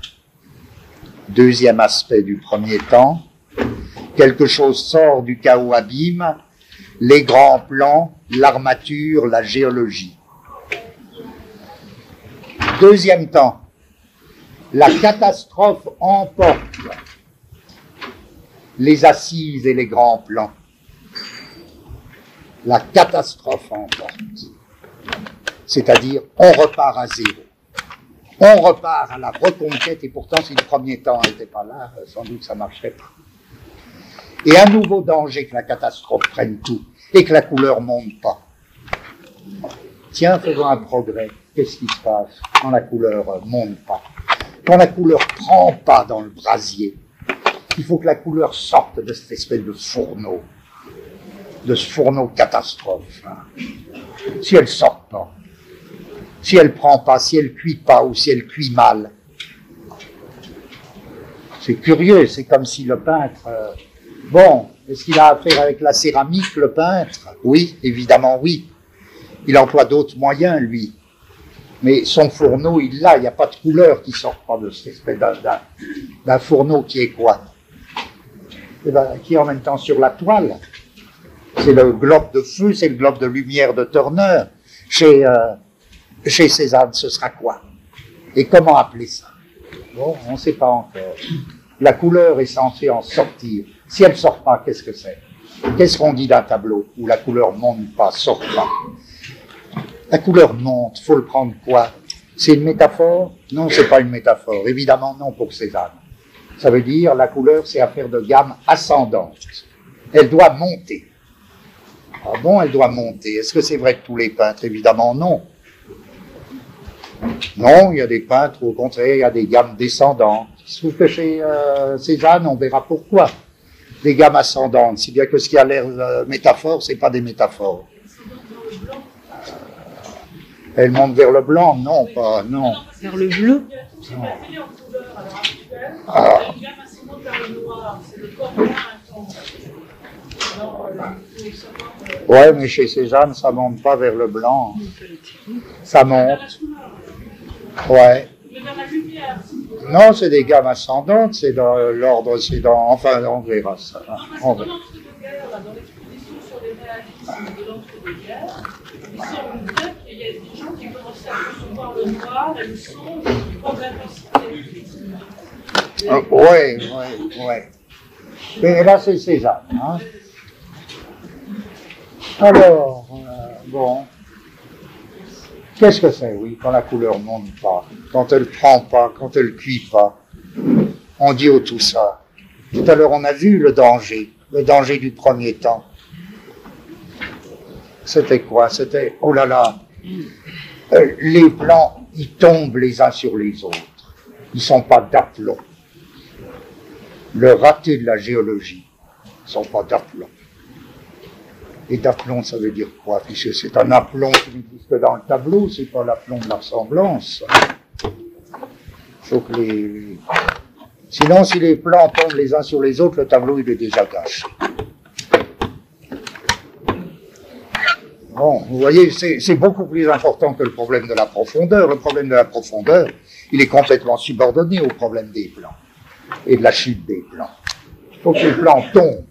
Deuxième aspect du premier temps. Quelque chose sort du chaos abîme. Les grands plans, l'armature, la géologie. Deuxième temps. La catastrophe emporte les assises et les grands plans. La catastrophe emporte. C'est-à-dire, on repart à zéro. On repart à la reconquête, et pourtant, si le premier temps n'était pas là, sans doute ça marcherait pas. Et un nouveau danger que la catastrophe prenne tout, et que la couleur monte pas. Tiens, faisons un progrès. Qu'est-ce qui se passe quand la couleur monte pas? Quand la couleur prend pas dans le brasier? Il faut que la couleur sorte de cette espèce de fourneau, de ce fourneau catastrophe. Hein. Si elle sort pas, si elle prend pas, si elle cuit pas ou si elle cuit mal, c'est curieux, c'est comme si le peintre, euh, bon, est-ce qu'il a affaire avec la céramique, le peintre? Oui, évidemment oui. Il emploie d'autres moyens, lui. Mais son fourneau, il l'a, il n'y a pas de couleur qui sort pas de cette espèce d'un fourneau qui est quoi eh ben, qui est en même temps sur la toile. C'est le globe de feu, c'est le globe de lumière de Turner. Chez, euh, chez Cézanne, ce sera quoi? Et comment appeler ça? Bon, on ne sait pas encore. La couleur est censée en sortir. Si elle ne sort pas, qu'est-ce que c'est? Qu'est-ce qu'on dit d'un tableau où la couleur monte pas, sort pas? La couleur monte, faut le prendre quoi? C'est une métaphore? Non, c'est pas une métaphore. Évidemment non pour Cézanne. Ça veut dire la couleur, c'est affaire de gamme ascendante. Elle doit monter. Ah bon, elle doit monter. Est-ce que c'est vrai de tous les peintres Évidemment non. Non, il y a des peintres, au contraire, il y a des gammes descendantes. Il se trouve que chez euh, Cézanne, on verra pourquoi. Des gammes ascendantes, si bien que ce qui a l'air euh, métaphore, c'est pas des métaphores. Elle monte vers le blanc, non, pas, non. Vers le bleu. Ah. Ouais, mais chez Cézanne, ça monte pas vers le blanc. Ça monte. Ouais. Non, c'est des gammes ascendantes, c'est dans l'ordre, c'est dans. Enfin, on verra ça. On verra. Et. Oui, oui, oui. Mais là, c'est César. Hein? Alors, euh, bon. Qu'est-ce que c'est, oui, quand la couleur monte pas, quand elle prend pas, quand elle cuit pas? On dit au tout ça. Tout à l'heure, on a vu le danger, le danger du premier temps. C'était quoi? C'était, oh là là, euh, les plans, ils tombent les uns sur les autres. Ils sont pas d'aplomb. Le raté de la géologie, ils sont pas d'aplomb. Et d'aplomb, ça veut dire quoi Puisque c'est un aplomb qui existe dans le tableau, c'est pas l'aplomb de la ressemblance. Faut que les... Sinon, si les plans tombent les uns sur les autres, le tableau est déjà gâché. Bon, vous voyez, c'est beaucoup plus important que le problème de la profondeur. Le problème de la profondeur, il est complètement subordonné au problème des plans et de la chute des plans. Il faut que les plans tombent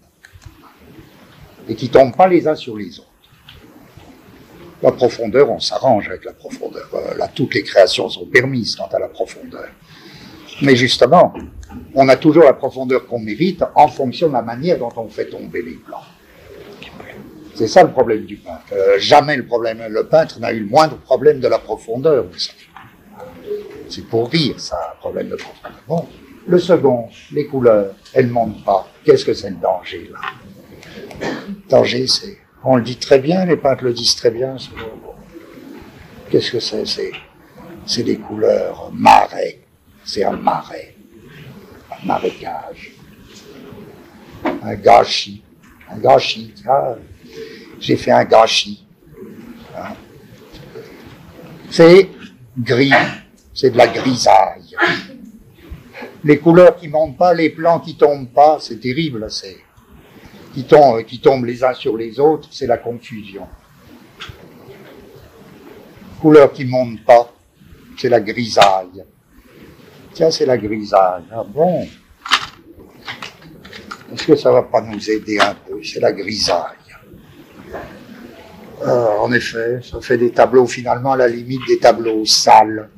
et ne tombent pas les uns sur les autres. La profondeur, on s'arrange avec la profondeur. Euh, là, toutes les créations sont permises quant à la profondeur. Mais justement, on a toujours la profondeur qu'on mérite en fonction de la manière dont on fait tomber les plans. C'est ça le problème du peintre. Euh, jamais le problème, le peintre n'a eu le moindre problème de la profondeur. C'est pour dire ça, un problème de profondeur. Bon. Le second, les couleurs, elles ne montent pas. Qu'est-ce que c'est le danger là danger, c'est. On le dit très bien, les peintres le disent très bien. Qu'est-ce que c'est? C'est des couleurs marais. C'est un marais. Un marécage. Un gâchis. Un gâchis. Ah, j'ai fait un gâchis. Hein. C'est gris. C'est de la grisaille. Les couleurs qui montent pas, les plans qui tombent pas, c'est terrible. C'est qui tombent, les uns sur les autres, c'est la confusion. Couleur qui ne monte pas, c'est la grisaille. Tiens, c'est la grisaille. Ah bon? Est-ce que ça va pas nous aider un peu? C'est la grisaille. Euh, en effet, ça fait des tableaux finalement à la limite des tableaux sales.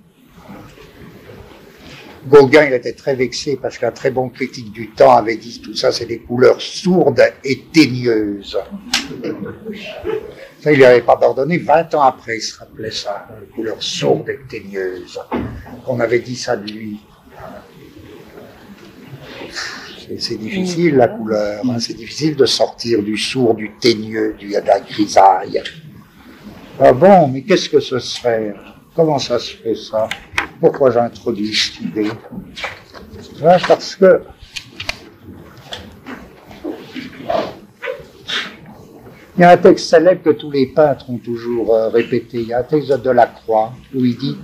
Gauguin, il était très vexé parce qu'un très bon critique du temps avait dit tout ça, c'est des couleurs sourdes et teigneuses. Ça, il lui avait pas pardonné. 20 ans après, il se rappelait ça, les couleurs sourdes et teigneuses. On avait dit ça de lui. C'est difficile la couleur, hein. c'est difficile de sortir du sourd, du teigneux, du, grisaille. Ah bon, mais qu'est-ce que ce serait? Comment ça se fait ça? Pourquoi j'introduis cette idée? Parce que il y a un texte célèbre que tous les peintres ont toujours euh, répété. Il y a un texte de Delacroix où il dit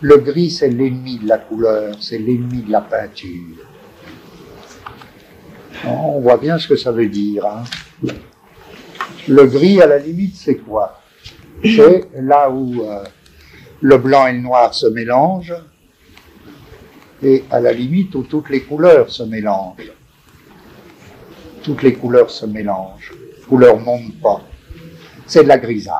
Le gris, c'est l'ennemi de la couleur, c'est l'ennemi de la peinture. On voit bien ce que ça veut dire. Hein. Le gris, à la limite, c'est quoi? C'est là où euh, le blanc et le noir se mélangent, et à la limite où toutes les couleurs se mélangent. Toutes les couleurs se mélangent. Couleurs montent pas. C'est de la grisaille.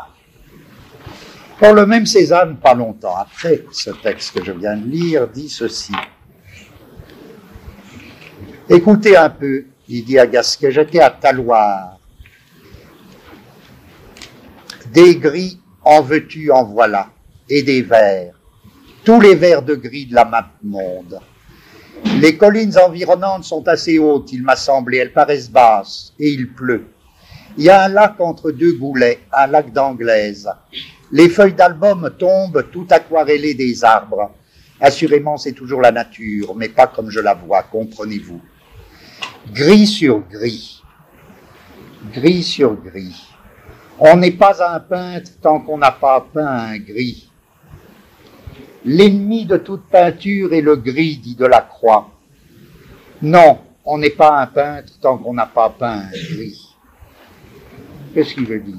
Pour le même Cézanne, pas longtemps après ce texte que je viens de lire, dit ceci. Écoutez un peu, il dit à Gasquet, j'étais à Taloir. Des gris en veux-tu, en voilà et des verts, tous les verts de gris de la map monde. Les collines environnantes sont assez hautes, il m'a semblé, elles paraissent basses, et il pleut. Il y a un lac entre deux goulets, un lac d'anglaise. Les feuilles d'album tombent tout aquarellées des arbres. Assurément, c'est toujours la nature, mais pas comme je la vois, comprenez-vous. Gris sur gris. Gris sur gris. On n'est pas un peintre tant qu'on n'a pas peint un gris. L'ennemi de toute peinture est le gris, dit Delacroix. Non, on n'est pas un peintre tant qu'on n'a pas peint un gris. Qu'est-ce qu'il veut dire?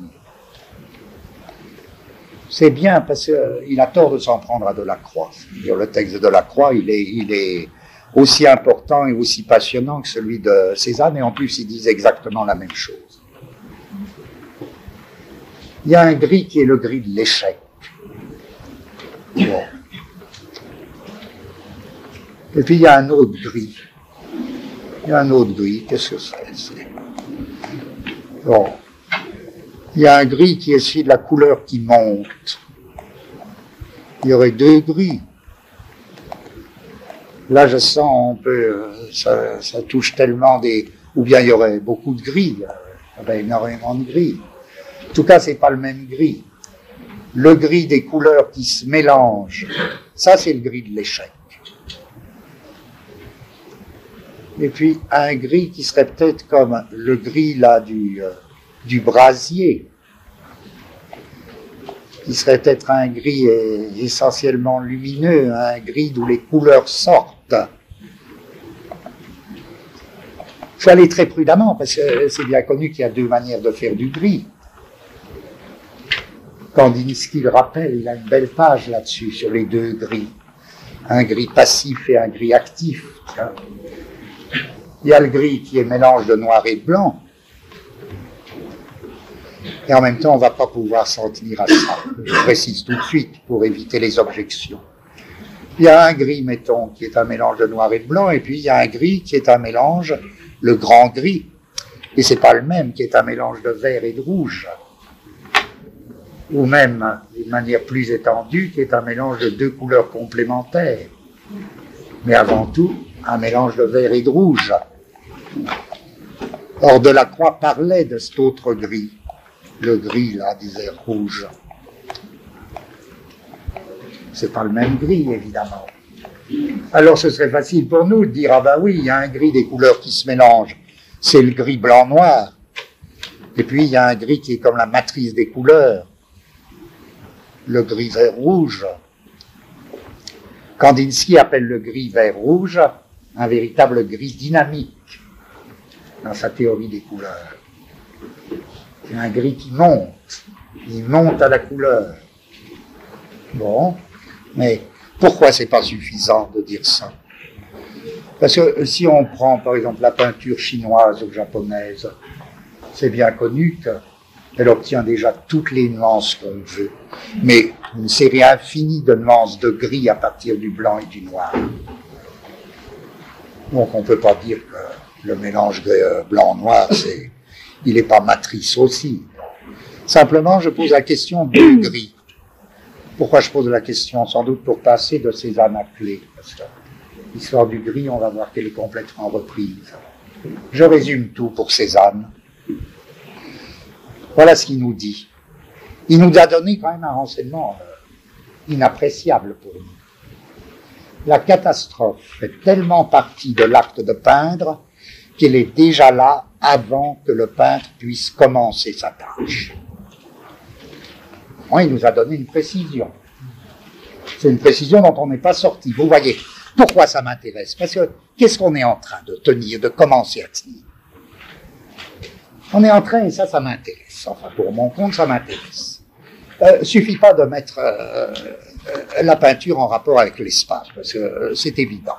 C'est bien parce qu'il euh, a tort de s'en prendre à Delacroix. Le texte de Delacroix, il est, il est aussi important et aussi passionnant que celui de Cézanne, et en plus, ils disent exactement la même chose. Il y a un gris qui est le gris de l'échec. Et puis il y a un autre gris. Il y a un autre gris. Qu'est-ce que c'est Bon. Il y a un gris qui est celui de la couleur qui monte. il y aurait deux gris. Là, je sens, ça, ça touche tellement des, ou bien il y aurait beaucoup de gris, il y aurait énormément de gris. En tout cas, c'est pas le même gris. Le gris des couleurs qui se mélangent, ça c'est le gris de l'échec. Et puis un gris qui serait peut-être comme le gris là du, euh, du brasier, qui serait peut-être un gris euh, essentiellement lumineux, un gris d'où les couleurs sortent. Il faut aller très prudemment parce que c'est bien connu qu'il y a deux manières de faire du gris. Kandinsky le rappelle, il a une belle page là-dessus, sur les deux gris. Un gris passif et un gris actif. Il y a le gris qui est mélange de noir et de blanc. Et en même temps, on ne va pas pouvoir s'en tenir à ça. Je précise tout de suite pour éviter les objections. Il y a un gris, mettons, qui est un mélange de noir et de blanc, et puis il y a un gris qui est un mélange, le grand gris. Et c'est pas le même, qui est un mélange de vert et de rouge ou même d'une manière plus étendue, qui est un mélange de deux couleurs complémentaires, mais avant tout un mélange de vert et de rouge. Or, Delacroix parlait de cet autre gris, le gris là vert rouge. C'est pas le même gris, évidemment. Alors, ce serait facile pour nous de dire ah ben oui, il y a un gris des couleurs qui se mélangent. C'est le gris blanc-noir. Et puis, il y a un gris qui est comme la matrice des couleurs le gris vert rouge. Kandinsky appelle le gris vert rouge un véritable gris dynamique dans sa théorie des couleurs. C'est un gris qui monte, il monte à la couleur. Bon, mais pourquoi c'est pas suffisant de dire ça? Parce que si on prend par exemple la peinture chinoise ou japonaise, c'est bien connu que elle obtient déjà toutes les nuances qu'on veut, mais une série infinie de nuances de gris à partir du blanc et du noir. Donc on ne peut pas dire que le mélange euh, blanc-noir, c'est, il n'est pas matrice aussi. Simplement, je pose la question du gris. Pourquoi je pose la question? Sans doute pour passer de Cézanne à clé. Parce que l'histoire du gris, on va voir qu'elle est complètement reprise. Je résume tout pour Cézanne. Voilà ce qu'il nous dit. Il nous a donné quand même un renseignement euh, inappréciable pour nous. La catastrophe fait tellement partie de l'acte de peindre qu'elle est déjà là avant que le peintre puisse commencer sa tâche. il nous a donné une précision. C'est une précision dont on n'est pas sorti. Vous voyez, pourquoi ça m'intéresse? Parce que qu'est-ce qu'on est en train de tenir, de commencer à tenir? On est en train, et ça, ça m'intéresse enfin pour mon compte, ça m'intéresse. Euh, suffit pas de mettre euh, la peinture en rapport avec l'espace, parce que euh, c'est évident.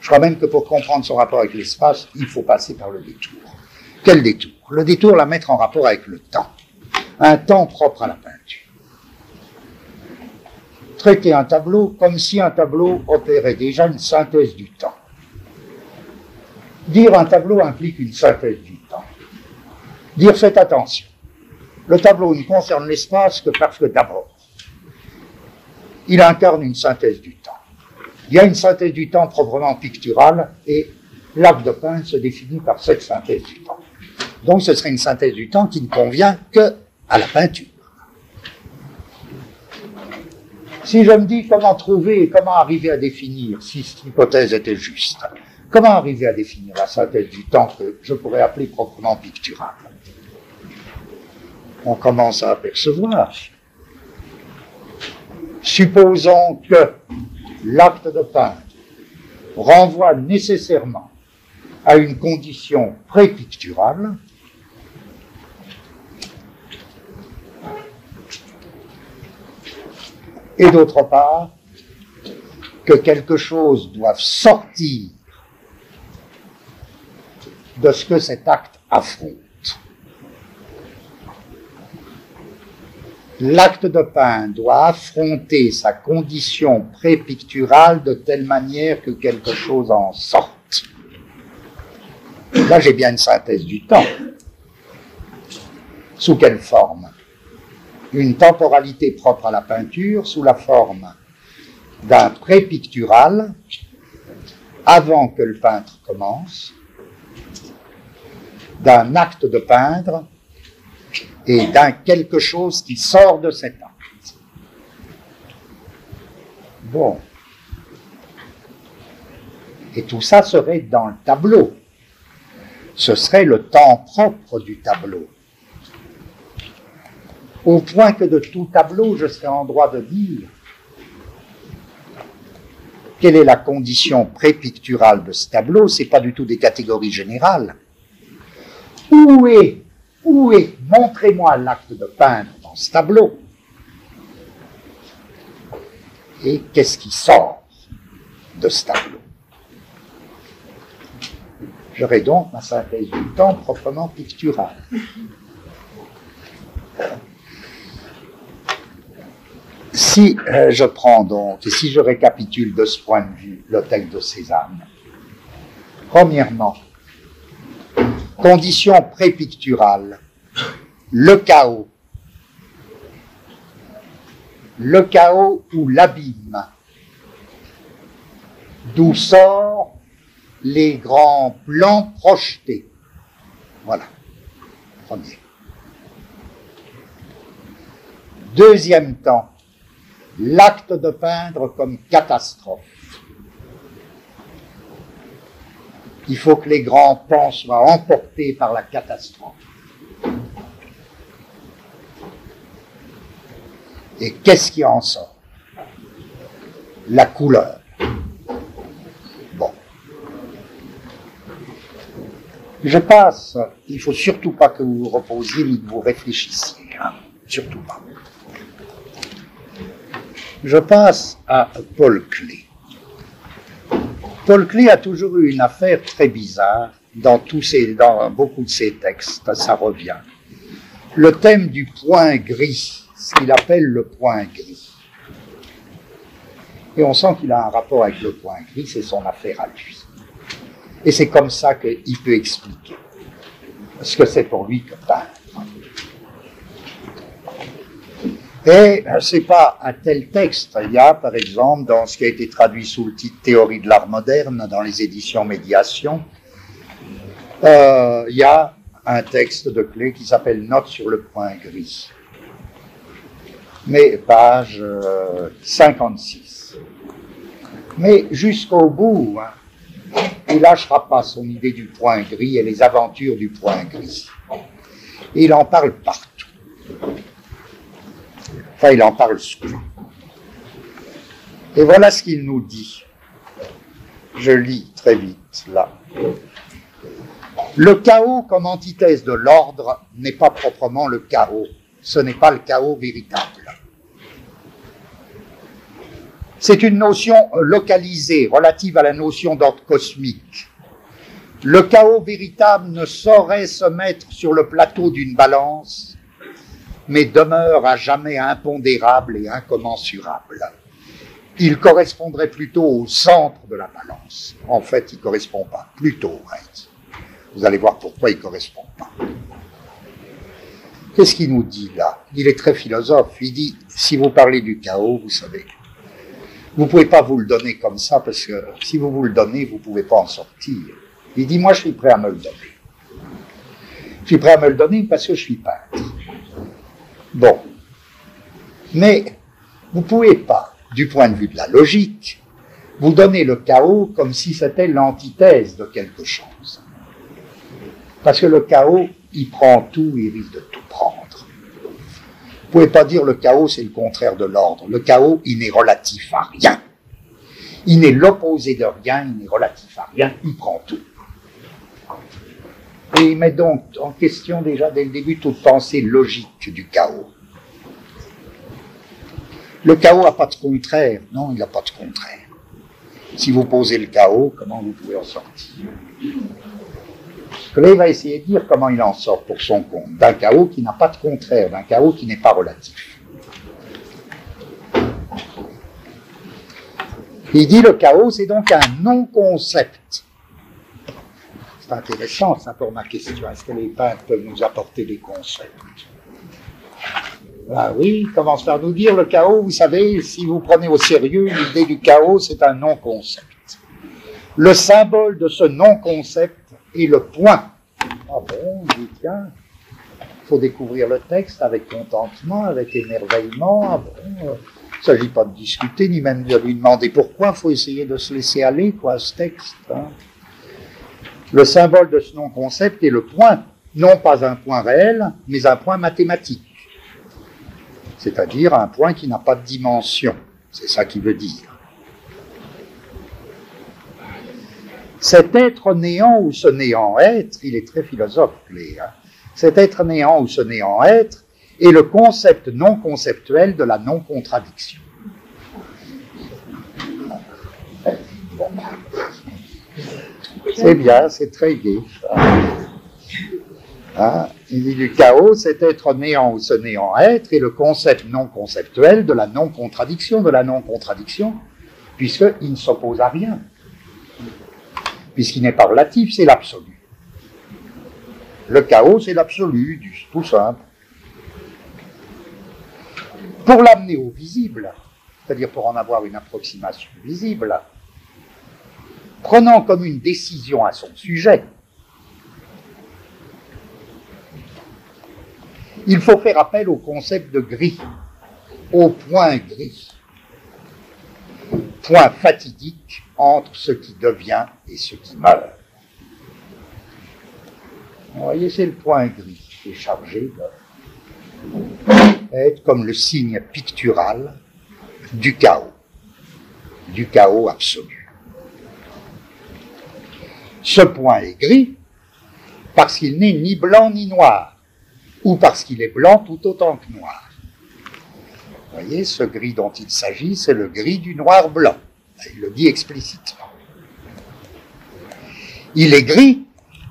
Je crois même que pour comprendre son rapport avec l'espace, il faut passer par le détour. Quel détour? Le détour, la mettre en rapport avec le temps. Un temps propre à la peinture. Traiter un tableau comme si un tableau opérait déjà une synthèse du temps. Dire un tableau implique une synthèse du temps. Dire faites attention. Le tableau ne concerne l'espace que parce que d'abord, il incarne une synthèse du temps. Il y a une synthèse du temps proprement picturale et l'acte de peindre se définit par cette synthèse du temps. Donc ce serait une synthèse du temps qui ne convient que à la peinture. Si je me dis comment trouver comment arriver à définir, si cette hypothèse était juste, comment arriver à définir la synthèse du temps que je pourrais appeler proprement picturale? On commence à apercevoir. Supposons que l'acte de peindre renvoie nécessairement à une condition prépicturale, et d'autre part, que quelque chose doive sortir de ce que cet acte affronte. L'acte de peindre doit affronter sa condition prépicturale de telle manière que quelque chose en sorte. Là, j'ai bien une synthèse du temps. Sous quelle forme? Une temporalité propre à la peinture, sous la forme d'un pré-pictural avant que le peintre commence, d'un acte de peindre et d'un quelque chose qui sort de cet acte. Bon. Et tout ça serait dans le tableau. Ce serait le temps propre du tableau. Au point que de tout tableau, je serais en droit de dire quelle est la condition prépicturale de ce tableau C'est pas du tout des catégories générales. Où est, où est, montrez-moi l'acte de peindre dans ce tableau. Et qu'est-ce qui sort de ce tableau? J'aurai donc ma synthèse du temps proprement picturale. Si euh, je prends donc, et si je récapitule de ce point de vue le texte de Cézanne, premièrement, condition prépicturale, le chaos, le chaos ou l'abîme, d'où sort les grands plans projetés. Voilà, premier. Deuxième temps, l'acte de peindre comme catastrophe. Il faut que les grands pans soient emportés par la catastrophe. Et qu'est-ce qui en sort? La couleur. Bon. Je passe. Il faut surtout pas que vous vous reposiez ni que vous réfléchissiez. Hein. Surtout pas. Je passe à Paul Klee. Paul a toujours eu une affaire très bizarre dans, tous ses, dans beaucoup de ses textes, ça revient. Le thème du point gris, ce qu'il appelle le point gris. Et on sent qu'il a un rapport avec le point gris, c'est son affaire à lui. Et c'est comme ça qu'il peut expliquer ce que c'est pour lui que peindre. Et c'est pas un tel texte. Il y a, par exemple, dans ce qui a été traduit sous le titre Théorie de l'art moderne dans les éditions Médiation, euh, il y a un texte de clé qui s'appelle Note sur le point gris. Mais page 56. Euh, Mais jusqu'au bout, hein, il lâchera pas son idée du point gris et les aventures du point gris. il en parle partout. Enfin, il en parle souvent. Et voilà ce qu'il nous dit. Je lis très vite là. Le chaos comme antithèse de l'ordre n'est pas proprement le chaos. Ce n'est pas le chaos véritable. C'est une notion localisée relative à la notion d'ordre cosmique. Le chaos véritable ne saurait se mettre sur le plateau d'une balance mais demeure à jamais impondérable et incommensurable. Il correspondrait plutôt au centre de la balance. En fait, il ne correspond pas. Plutôt, Vous allez voir pourquoi il ne correspond pas. Qu'est-ce qu'il nous dit là? Il est très philosophe. Il dit, si vous parlez du chaos, vous savez, vous ne pouvez pas vous le donner comme ça, parce que si vous vous le donnez, vous ne pouvez pas en sortir. Il dit, moi je suis prêt à me le donner. Je suis prêt à me le donner parce que je suis peintre. Bon. Mais vous ne pouvez pas, du point de vue de la logique, vous donner le chaos comme si c'était l'antithèse de quelque chose. Parce que le chaos, il prend tout, il risque de tout prendre. Vous ne pouvez pas dire le chaos, c'est le contraire de l'ordre. Le chaos, il n'est relatif à rien. Il n'est l'opposé de rien, il n'est relatif à rien, il prend tout. Et il met donc en question déjà dès le début toute pensée logique du chaos. Le chaos n'a pas de contraire. Non, il n'a pas de contraire. Si vous posez le chaos, comment vous pouvez en sortir? Clay va essayer de dire comment il en sort pour son compte, d'un chaos qui n'a pas de contraire, d'un chaos qui n'est pas relatif. Il dit le chaos, c'est donc un non-concept intéressant, ça pour ma question. Est-ce que les peintres peuvent nous apporter des concepts Ah oui, commence par nous dire le chaos, vous savez, si vous prenez au sérieux l'idée du chaos, c'est un non-concept. Le symbole de ce non-concept est le point. Ah bon, dit, tiens, faut découvrir le texte avec contentement, avec émerveillement. Ah bon, euh, il ne s'agit pas de discuter, ni même de lui demander pourquoi, il faut essayer de se laisser aller, quoi, ce texte. Hein. Le symbole de ce non-concept est le point, non pas un point réel, mais un point mathématique. C'est-à-dire un point qui n'a pas de dimension. C'est ça qu'il veut dire. Cet être néant ou ce néant être, il est très philosophe, Léa. Hein. Cet être néant ou ce néant être est le concept non conceptuel de la non-contradiction. C'est bien, c'est très gai. Hein? Il dit du chaos, cet être néant ou ce néant être est le concept non conceptuel de la non-contradiction, de la non-contradiction, puisqu'il ne s'oppose à rien. Puisqu'il n'est pas relatif, c'est l'absolu. Le chaos, c'est l'absolu, tout simple. Pour l'amener au visible, c'est-à-dire pour en avoir une approximation visible, prenant comme une décision à son sujet, il faut faire appel au concept de gris, au point gris, point fatidique entre ce qui devient et ce qui meurt. Vous voyez, c'est le point gris qui est chargé d'être comme le signe pictural du chaos, du chaos absolu. Ce point est gris parce qu'il n'est ni blanc ni noir ou parce qu'il est blanc tout autant que noir. Vous voyez, ce gris dont il s'agit, c'est le gris du noir blanc. Il le dit explicitement. Il est gris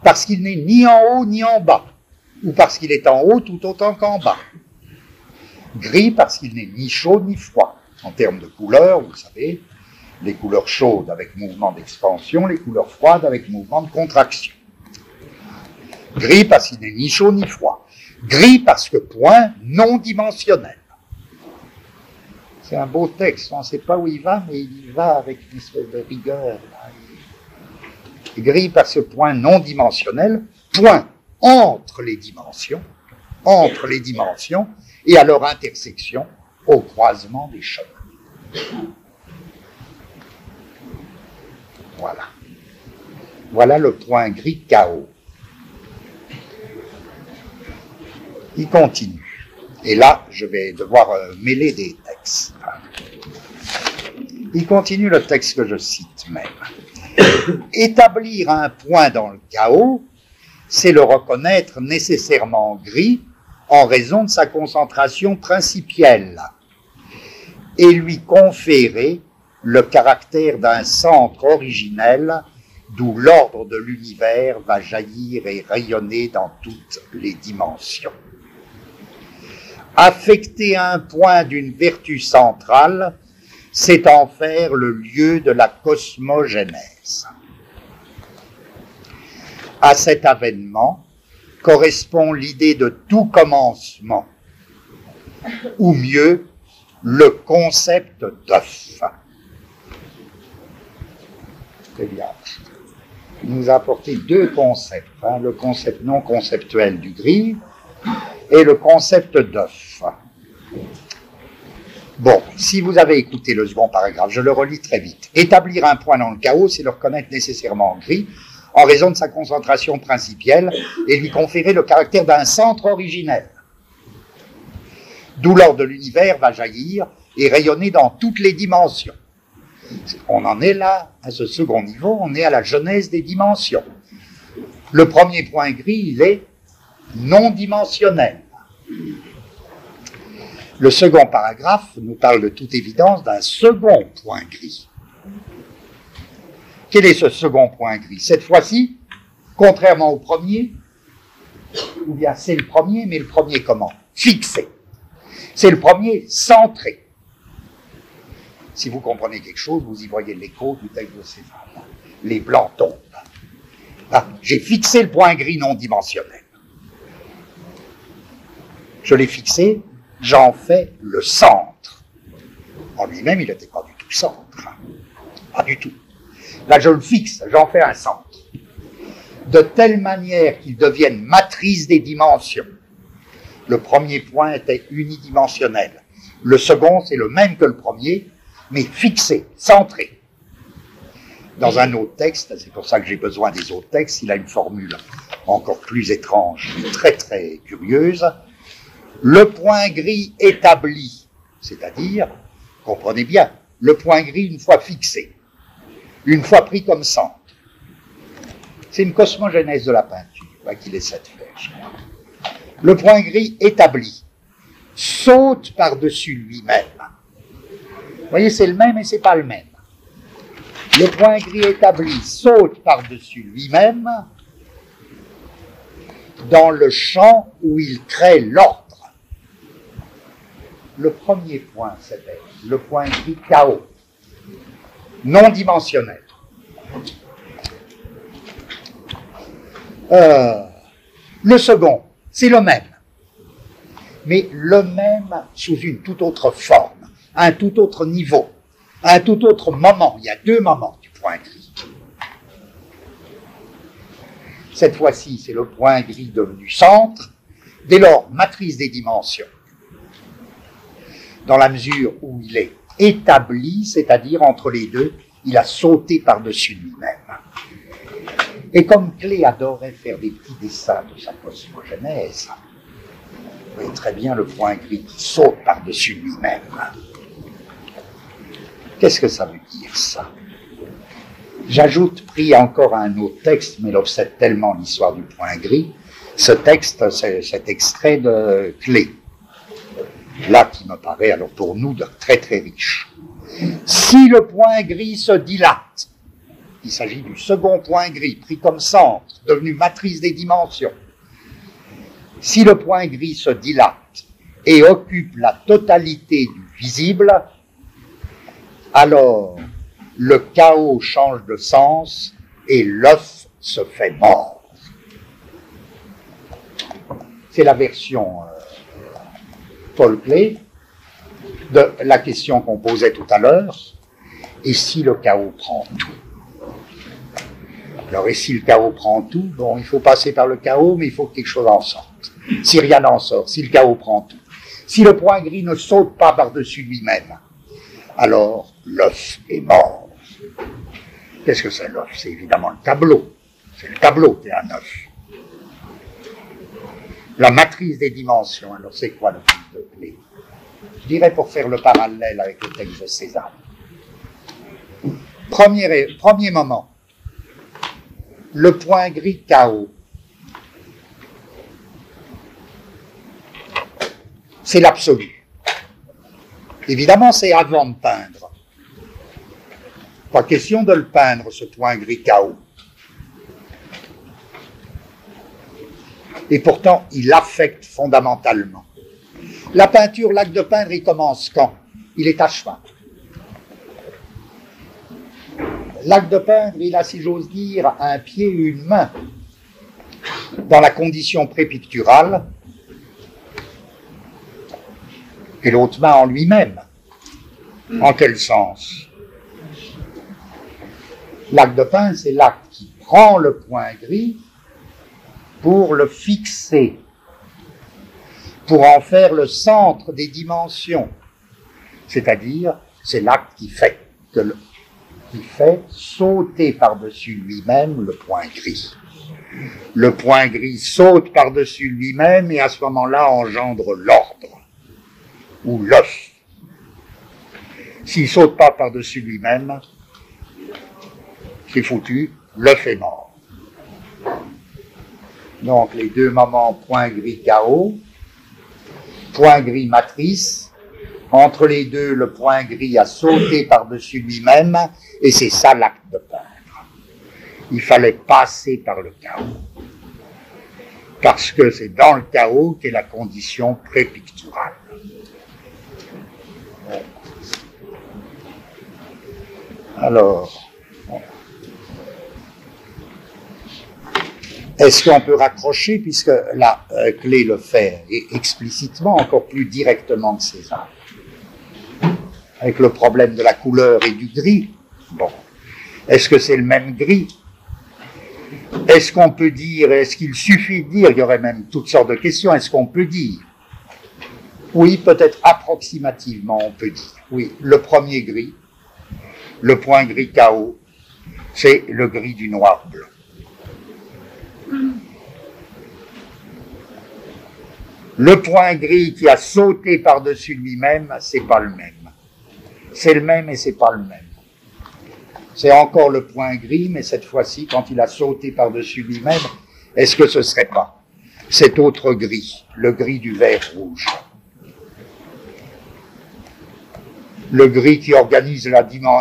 parce qu'il n'est ni en haut ni en bas, ou parce qu'il est en haut tout autant qu'en bas. Gris parce qu'il n'est ni chaud ni froid. En termes de couleurs, vous savez, les couleurs chaudes avec mouvement d'expansion, les couleurs froides avec mouvement de contraction. Gris parce qu'il n'est ni chaud ni froid. Gris parce que point non dimensionnel. C'est un beau texte, on ne sait pas où il va, mais il y va avec une espèce de rigueur. Gris parce que point non dimensionnel, point entre les dimensions, entre les dimensions et à leur intersection au croisement des chemins. Voilà. Voilà le point gris chaos. Il continue. Et là, je vais devoir euh, mêler des textes. Il continue le texte que je cite même. Établir un point dans le chaos, c'est le reconnaître nécessairement gris en raison de sa concentration principielle et lui conférer le caractère d'un centre originel d'où l'ordre de l'univers va jaillir et rayonner dans toutes les dimensions affecter un point d'une vertu centrale, c'est en faire le lieu de la cosmogénèse. À cet avènement correspond l'idée de tout commencement, ou mieux, le concept d'œuf. Très bien. Il nous a apporté deux concepts, hein, le concept non conceptuel du gris et le concept d'œuf. Bon, si vous avez écouté le second paragraphe, je le relis très vite. Établir un point dans le chaos, c'est le reconnaître nécessairement gris en raison de sa concentration principielle et lui conférer le caractère d'un centre originel. D'où l'ordre de l'univers va jaillir et rayonner dans toutes les dimensions. On en est là, à ce second niveau, on est à la genèse des dimensions. Le premier point gris, il est non dimensionnel. Le second paragraphe nous parle de toute évidence d'un second point gris. Quel est ce second point gris? Cette fois-ci, contrairement au premier, ou bien c'est le premier, mais le premier comment? Fixé. C'est le premier centré. Si vous comprenez quelque chose, vous y voyez l'écho du texte de. Les blancs tombent. Ah, j'ai fixé le point gris non dimensionnel. Je l'ai fixé j'en fais le centre. En lui-même, il n'était pas du tout centre. Pas du tout. Là, je le fixe, j'en fais un centre. De telle manière qu'il devienne matrice des dimensions. Le premier point était unidimensionnel. Le second, c'est le même que le premier, mais fixé, centré. Dans un autre texte, c'est pour ça que j'ai besoin des autres textes, il a une formule encore plus étrange, très très curieuse. Le point gris établi, c'est-à-dire, comprenez bien, le point gris une fois fixé, une fois pris comme centre. C'est une cosmogénèse de la peinture qu'il essaie de faire, je. Le point gris établi saute par-dessus lui-même. Vous voyez, c'est le même et c'est pas le même. Le point gris établi saute par-dessus lui-même dans le champ où il crée l'ordre. Le premier point, c'était le point gris chaos, non dimensionnel. Euh, le second, c'est le même, mais le même sous une toute autre forme, à un tout autre niveau, à un tout autre moment. Il y a deux moments du point gris. Cette fois-ci, c'est le point gris devenu centre, dès lors matrice des dimensions, dans la mesure où il est établi, c'est-à-dire entre les deux, il a sauté par-dessus lui-même. Et comme Clé adorait faire des petits dessins de sa cosmogénèse, vous voyez très bien le point gris qui saute par-dessus lui-même. Qu'est-ce que ça veut dire ça? J'ajoute, pris encore un autre texte, mais il obsède tellement l'histoire du point gris, ce texte, cet extrait de Clé, là qui me paraît alors pour nous très très riche. Si le point gris se dilate, il s'agit du second point gris pris comme centre, devenu matrice des dimensions. Si le point gris se dilate et occupe la totalité du visible, alors le chaos change de sens et l'œuf se fait mort. C'est la version euh, de la question qu'on posait tout à l'heure. Et si le chaos prend tout? Alors, et si le chaos prend tout? Bon, il faut passer par le chaos, mais il faut que quelque chose en sorte. Si rien n'en sort, si le chaos prend tout. Si le point gris ne saute pas par-dessus lui-même, alors l'œuf est mort. Qu'est-ce que c'est l'œuf C'est évidemment le tableau. C'est le tableau qui est un œuf. La matrice des dimensions, alors c'est quoi le fils de clé? Je dirais pour faire le parallèle avec le texte de César. Premier, premier moment, le point gris chaos. C'est l'absolu. Évidemment, c'est avant de peindre. Pas question de le peindre, ce point gris chaos. Et pourtant, il affecte fondamentalement. La peinture, l'acte de peindre, il commence quand? Il est à cheval. L'acte de peindre, il a, si j'ose dire, un pied et une main dans la condition prépicturale et l'autre main en lui-même. En quel sens? L'acte de peindre, c'est l'acte qui prend le point gris pour le fixer, pour en faire le centre des dimensions. C'est-à-dire, c'est l'acte qui fait sauter par-dessus lui-même le point gris. Le point gris saute par-dessus lui-même et à ce moment-là engendre l'ordre ou l'œuf. S'il saute pas par-dessus lui-même, c'est foutu, l'œuf est mort. Donc les deux moments point gris chaos, point gris matrice, entre les deux, le point gris a sauté par-dessus lui-même, et c'est ça l'acte de peindre. Il fallait passer par le chaos. Parce que c'est dans le chaos qu'est la condition prépicturale. Alors, Est-ce qu'on peut raccrocher, puisque la euh, clé le fait explicitement, encore plus directement que César, avec le problème de la couleur et du gris. Bon, est-ce que c'est le même gris? Est-ce qu'on peut dire, est-ce qu'il suffit de dire, il y aurait même toutes sortes de questions, est-ce qu'on peut dire? Oui, peut-être approximativement, on peut dire. Oui, le premier gris, le point gris chaos, c'est le gris du noir blanc. Le point gris qui a sauté par-dessus lui-même, c'est pas le même. C'est le même et c'est pas le même. C'est encore le point gris, mais cette fois-ci, quand il a sauté par-dessus lui-même, est-ce que ce serait pas? Cet autre gris, le gris du vert rouge Le gris qui organise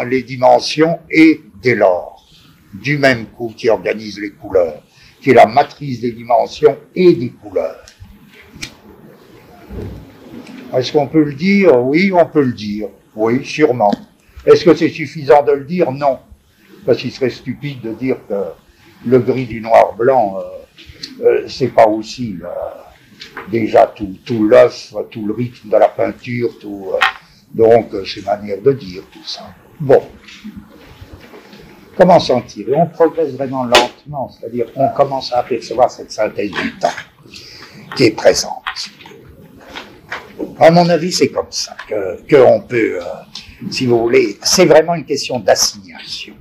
les dimensions et, dès lors, du même coup qui organise les couleurs, qui est la matrice des dimensions et des couleurs. Est-ce qu'on peut le dire? Oui, on peut le dire. Oui, sûrement. Est-ce que c'est suffisant de le dire? Non. Parce qu'il serait stupide de dire que le gris du noir-blanc, euh, euh, c'est pas aussi euh, déjà tout, tout l'œuf, tout le rythme de la peinture, tout. donc, c'est manière de dire tout ça. Bon. Comment s'en tirer On progresse vraiment lentement, c'est-à-dire on commence à apercevoir cette synthèse du temps qui est présente. À mon avis, c'est comme ça que qu'on peut, euh, si vous voulez, c'est vraiment une question d'assignation.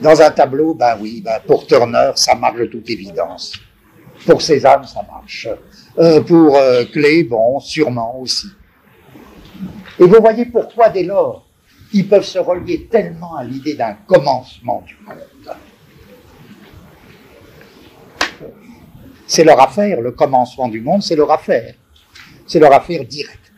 Dans un tableau, ben oui, ben pour Turner, ça marche de toute évidence. Pour Cézanne, ça marche. Euh, pour euh, Clé, bon, sûrement aussi. Et vous voyez pourquoi, dès lors, ils peuvent se relier tellement à l'idée d'un commencement du monde. C'est leur affaire, le commencement du monde, c'est leur affaire c'est leur affaire directe.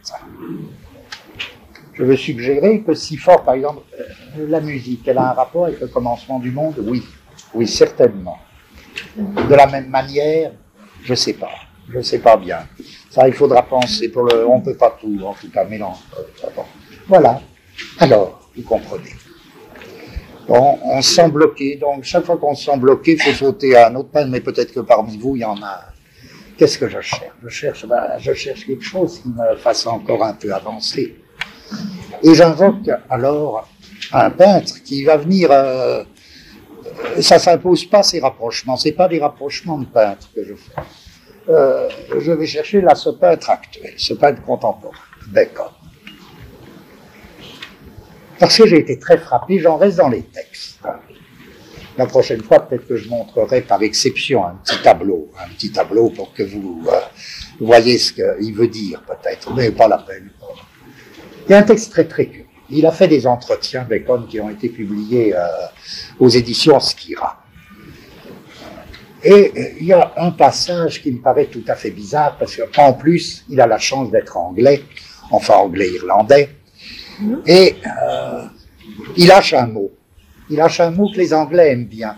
Je veux suggérer que si fort, par exemple, euh, la musique, elle a un rapport avec le commencement du monde, oui, oui, certainement. De la même manière, je ne sais pas, je ne sais pas bien. Ça, il faudra penser. Pour le, on ne peut pas tout, en tout cas, mélanger. Voilà. Alors, vous comprenez. Bon, on se sent bloqué. Donc, chaque fois qu'on se sent bloqué, il faut sauter à un autre pan, mais peut-être que parmi vous, il y en a Qu'est-ce que je cherche? Je cherche, ben, je cherche quelque chose qui me fasse encore un peu avancer. Et j'invoque alors un peintre qui va venir. Euh, ça s'impose pas ces rapprochements. C'est pas des rapprochements de peintres que je fais. Euh, je vais chercher là ce peintre actuel, ce peintre contemporain, Bacon. Parce que j'ai été très frappé, j'en reste dans les textes. La prochaine fois, peut-être que je montrerai par exception un petit tableau, un petit tableau pour que vous euh, voyez ce qu'il veut dire, peut-être, mais pas la peine. Il y a un texte très très curieux. Il a fait des entretiens, Bacon, qui ont été publiés euh, aux éditions Skira. Et euh, il y a un passage qui me paraît tout à fait bizarre, parce qu'en plus, il a la chance d'être anglais, enfin anglais-irlandais, et il lâche un mot il lâche un mot que les Anglais aiment bien.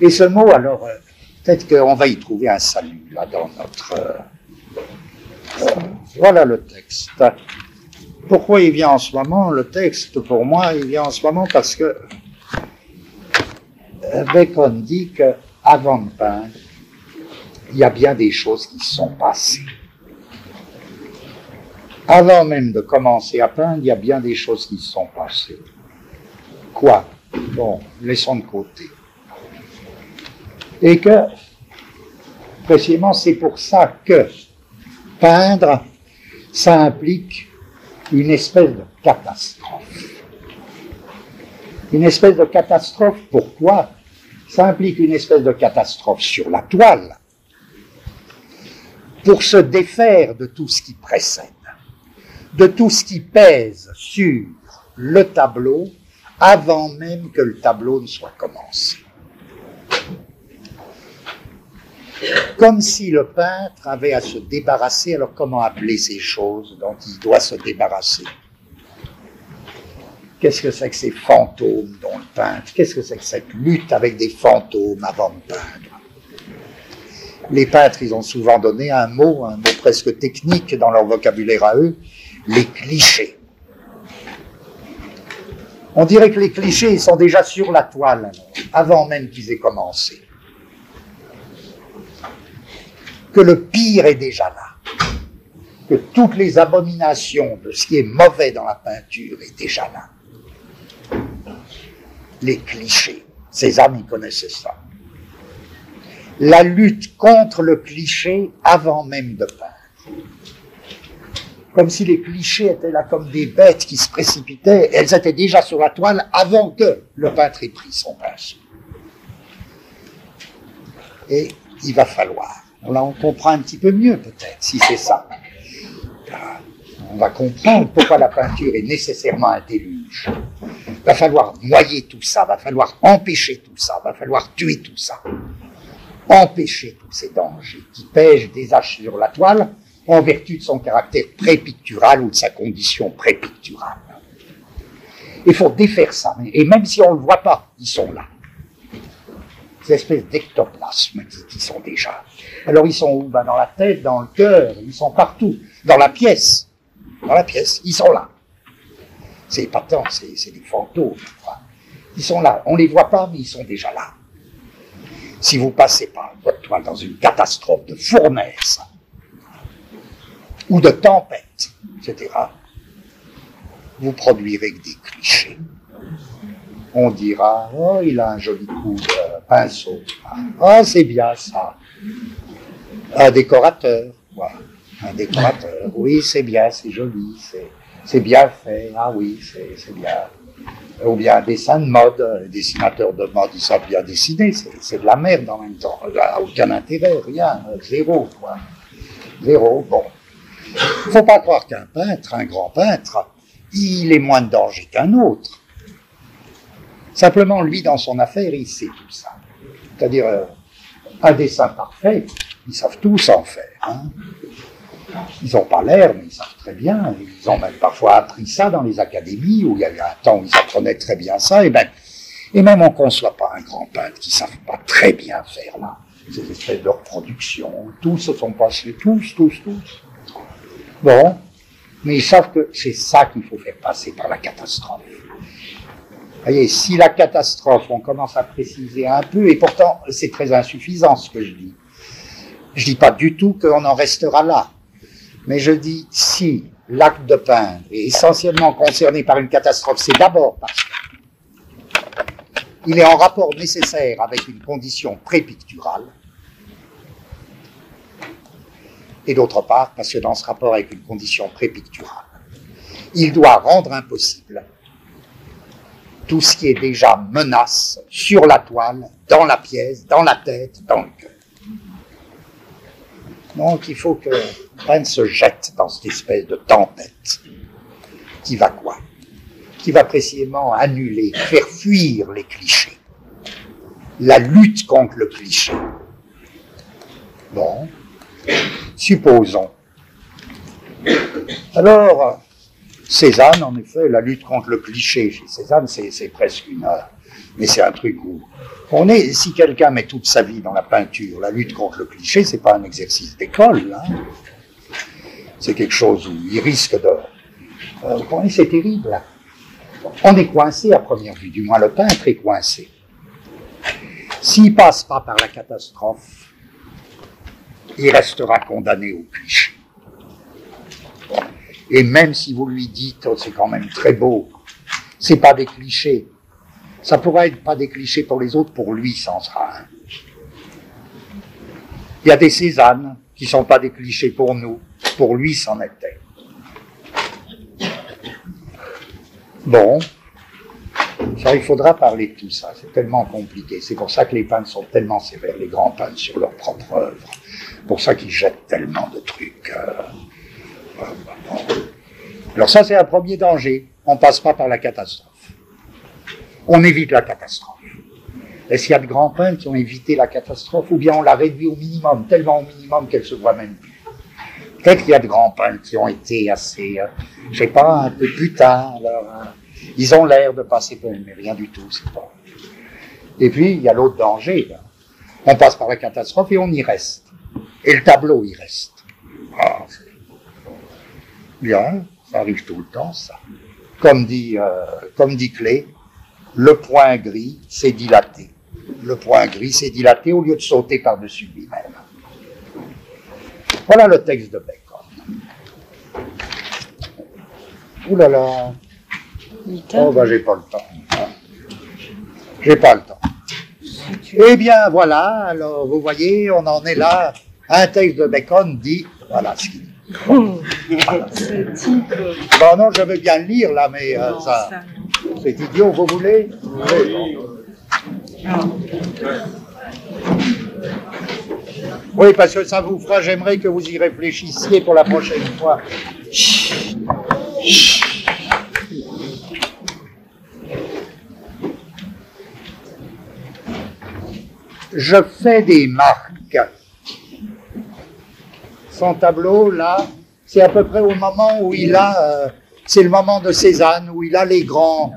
Et ce mot, alors, euh, peut-être qu'on va y trouver un salut, là, dans notre... Euh, euh, voilà le texte. Pourquoi il vient en ce moment Le texte, pour moi, il vient en ce moment parce que Bacon dit que avant de il y a bien des choses qui sont passées. Avant même de commencer à peindre, il y a bien des choses qui se sont passées. Quoi? Bon, laissons de côté. Et que, précisément, c'est pour ça que peindre, ça implique une espèce de catastrophe. Une espèce de catastrophe, pourquoi? Ça implique une espèce de catastrophe sur la toile, pour se défaire de tout ce qui précède, de tout ce qui pèse sur le tableau avant même que le tableau ne soit commencé. Comme si le peintre avait à se débarrasser, alors comment appeler ces choses dont il doit se débarrasser? Qu'est-ce que c'est que ces fantômes dont le peintre Qu'est-ce que c'est que cette lutte avec des fantômes avant de peindre? Les peintres, ils ont souvent donné un mot, un mot presque technique dans leur vocabulaire à eux, les clichés. On dirait que les clichés sont déjà sur la toile, avant même qu'ils aient commencé. Que le pire est déjà là. Que toutes les abominations de ce qui est mauvais dans la peinture est déjà là. Les clichés. Cézanne, il connaissaient ça. La lutte contre le cliché avant même de peindre. Comme si les clichés étaient là comme des bêtes qui se précipitaient, elles étaient déjà sur la toile avant que le peintre ait pris son pinceau. Et il va falloir. Là, on comprend un petit peu mieux peut-être, si c'est ça. On va comprendre pourquoi la peinture est nécessairement un déluge. Il va falloir noyer tout ça, va falloir empêcher tout ça, va falloir tuer tout ça. Empêcher tous ces dangers qui pèsent des haches sur la toile en vertu de son caractère prépictural ou de sa condition prépicturale. Il faut défaire ça. Et même si on ne le voit pas, ils sont là ces espèces d'ectoplasmes qui, sont déjà. Alors ils sont où? Ben, Dans la tête, dans le cœur, ils sont partout. Dans la pièce. Dans la pièce, ils sont là. C'est pas tant, c'est des fantômes. Ils sont là. On ne les voit pas, mais ils sont déjà là. Si vous passez par votre toile dans une catastrophe de fournaise, ou de tempête, etc., vous produirez que des clichés on dira Oh, il a un joli coup de pinceau. Ah, c'est bien ça. Un décorateur. Un décorateur. Oui, c'est bien, c'est joli, c'est bien fait. Ah oui, c'est bien. Ou bien un dessin de mode. Les dessinateurs de mode, ils savent bien dessiner. C'est de la merde en même temps. aucun intérêt, rien. Zéro, quoi. Zéro. Bon. Il ne faut pas croire qu'un peintre, un grand peintre, il est moins de danger qu'un autre. Simplement, lui, dans son affaire, il sait tout ça. C'est-à-dire, euh, un dessin parfait, ils savent tous en faire. Hein. Ils n'ont pas l'air, mais ils savent très bien. Ils ont même parfois appris ça dans les académies, où il y avait un temps où ils apprenaient très bien ça. Et, ben, et même on ne conçoit pas un grand peintre qui ne savent pas très bien faire là. Ces espèces de reproduction. Tous se sont passés, tous, tous, tous. Bon, mais ils savent que c'est ça qu'il faut faire passer par la catastrophe voyez, si la catastrophe, on commence à préciser un peu, et pourtant c'est très insuffisant ce que je dis. Je dis pas du tout qu'on en restera là, mais je dis si l'acte de peindre est essentiellement concerné par une catastrophe, c'est d'abord parce qu'il est en rapport nécessaire avec une condition prépicturale, et d'autre part parce que dans ce rapport avec une condition prépicturale, il doit rendre impossible tout ce qui est déjà menace sur la toile, dans la pièce, dans la tête, dans le cœur. Donc il faut que Prince se jette dans cette espèce de tempête qui va quoi? Qui va précisément annuler, faire fuir les clichés. La lutte contre le cliché. Bon, supposons. Alors, Cézanne, en effet, la lutte contre le cliché chez Cézanne, c'est presque une. Mais c'est un truc où on est, si quelqu'un met toute sa vie dans la peinture, la lutte contre le cliché, c'est pas un exercice d'école, hein. C'est quelque chose où il risque de, euh, c'est terrible. On est coincé à première vue, du moins le peintre est coincé. S'il passe pas par la catastrophe, il restera condamné au cliché. Et même si vous lui dites, oh, c'est quand même très beau, c'est pas des clichés. Ça pourrait être pas des clichés pour les autres, pour lui, ça en sera un. Il y a des Cézannes qui sont pas des clichés pour nous, pour lui, c'en était. Bon, ça, il faudra parler de tout ça. C'est tellement compliqué. C'est pour ça que les peintres sont tellement sévères, les grands peintres, sur leur propre œuvre. Pour ça qu'ils jettent tellement de trucs. Euh, alors ça, c'est un premier danger. On ne passe pas par la catastrophe. On évite la catastrophe. Est-ce qu'il y a de grands peintres qui ont évité la catastrophe ou bien on l'a réduit au minimum, tellement au minimum qu'elle se voit même plus Peut-être qu'il y a de grands peintres qui ont été assez, euh, je sais pas, un peu putains. Alors, hein. ils ont l'air de passer pour mais rien du tout, c'est pas. Et puis, il y a l'autre danger. On passe par la catastrophe et on y reste. Et le tableau y reste. Ah, Bien, ça arrive tout le temps, ça. Comme dit, euh, comme dit Clé, le point gris s'est dilaté. Le point gris s'est dilaté au lieu de sauter par-dessus lui-même. Voilà le texte de Bacon. Ouh là là. Oh, bah, j'ai pas le temps. J'ai pas le temps. Eh bien, voilà, alors, vous voyez, on en est là. Un texte de Bacon dit, voilà ce qu'il dit. Voilà. Bon, non, je veux bien le lire, là, mais euh, ça, c'est idiot, vous voulez? Oui. Oui, parce que ça vous fera, j'aimerais que vous y réfléchissiez pour la prochaine fois. Je fais des marques. Son tableau, là, c'est à peu près au moment où il a, euh, c'est le moment de Cézanne, où il a les grands,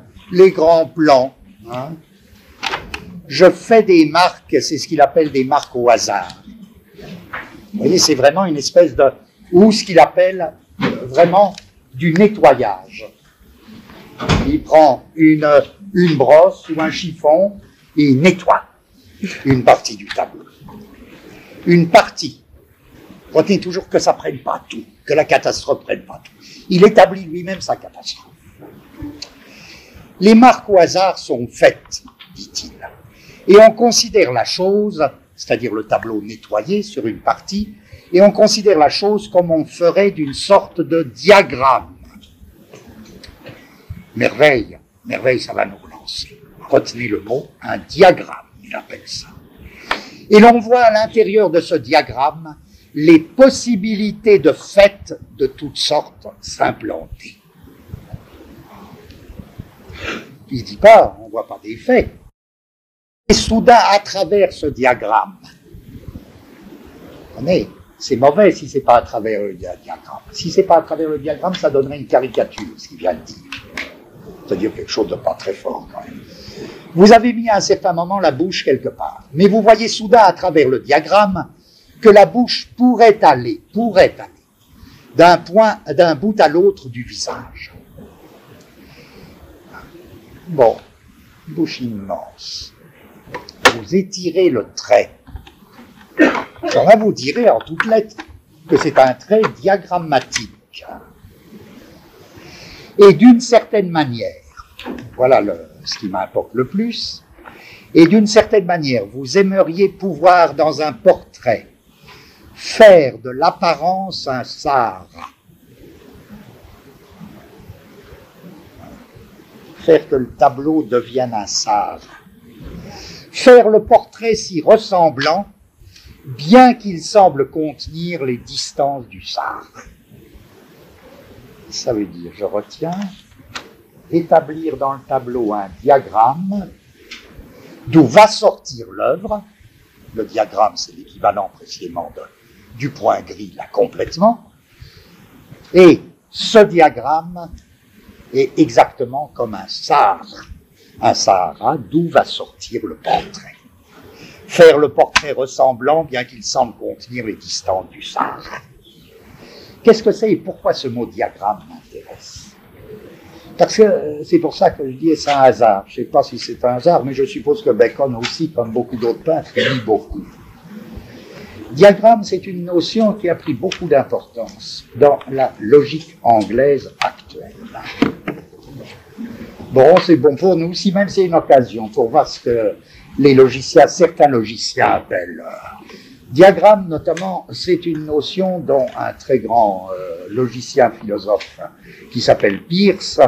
plans. hein. Je fais des marques, c'est ce qu'il appelle des marques au hasard. Vous voyez, c'est vraiment une espèce de, ou ce qu'il appelle euh, vraiment du nettoyage. Il prend une, une brosse ou un chiffon et nettoie une partie du tableau. Une partie. Retenez toujours que ça prenne pas tout, que la catastrophe prenne pas tout. Il établit lui-même sa catastrophe. Les marques au hasard sont faites, dit-il. Et on considère la chose, c'est-à-dire le tableau nettoyé sur une partie, et on considère la chose comme on ferait d'une sorte de diagramme. Merveille, merveille, ça va nous relancer. Retenez le mot, un diagramme, il appelle ça. Et l'on voit à l'intérieur de ce diagramme les possibilités de fait de toutes sortes s'implanter. Il dit pas, on voit pas des faits. Et soudain, à travers ce diagramme, c'est mauvais si c'est pas à travers le dia- diagramme. Si c'est pas à travers le diagramme, ça donnerait une caricature, ce qu'il vient de dire. C'est-à-dire quelque chose de pas très fort quand même. Vous avez mis à un certain moment la bouche quelque part, mais vous voyez soudain à travers le diagramme que la bouche pourrait aller, pourrait aller d'un point, d'un bout à l'autre du visage. Bon, bouche immense. Vous étirez le trait. Alors là, vous direz en toutes lettres que c'est un trait diagrammatique. Et d'une certaine manière, voilà le- ce qui m'importe le plus, et d'une certaine manière, vous aimeriez pouvoir dans un portrait faire de l'apparence un Sahara. Faire que le tableau devienne un Sahara. Faire le portrait si ressemblant, bien qu'il semble contenir les distances du Sahara. Ça veut dire, je retiens, établir dans le tableau un diagramme d'où va sortir l'œuvre. Le diagramme, c'est l'équivalent précisément du point gris, là, complètement. Et ce diagramme est exactement comme un Sahara. Un Sahara d'où va sortir le portrait. Faire le portrait ressemblant, bien qu'il semble contenir les distances du Sahara. Qu'est-ce que c'est et pourquoi ce mot diagramme m'intéresse? Parce que euh, c'est pour ça que je dis c'est un hasard. Je ne sais pas si c'est un hasard, mais je suppose que Bacon aussi, comme beaucoup d'autres peintres, lit beaucoup. Diagramme, c'est une notion qui a pris beaucoup d'importance dans la logique anglaise actuelle. Bon, c'est bon pour nous, si même c'est une occasion pour voir ce que les logiciens, certains logiciens appellent diagramme, notamment, c'est une notion dont un très grand euh, logicien philosophe qui s'appelle Peirce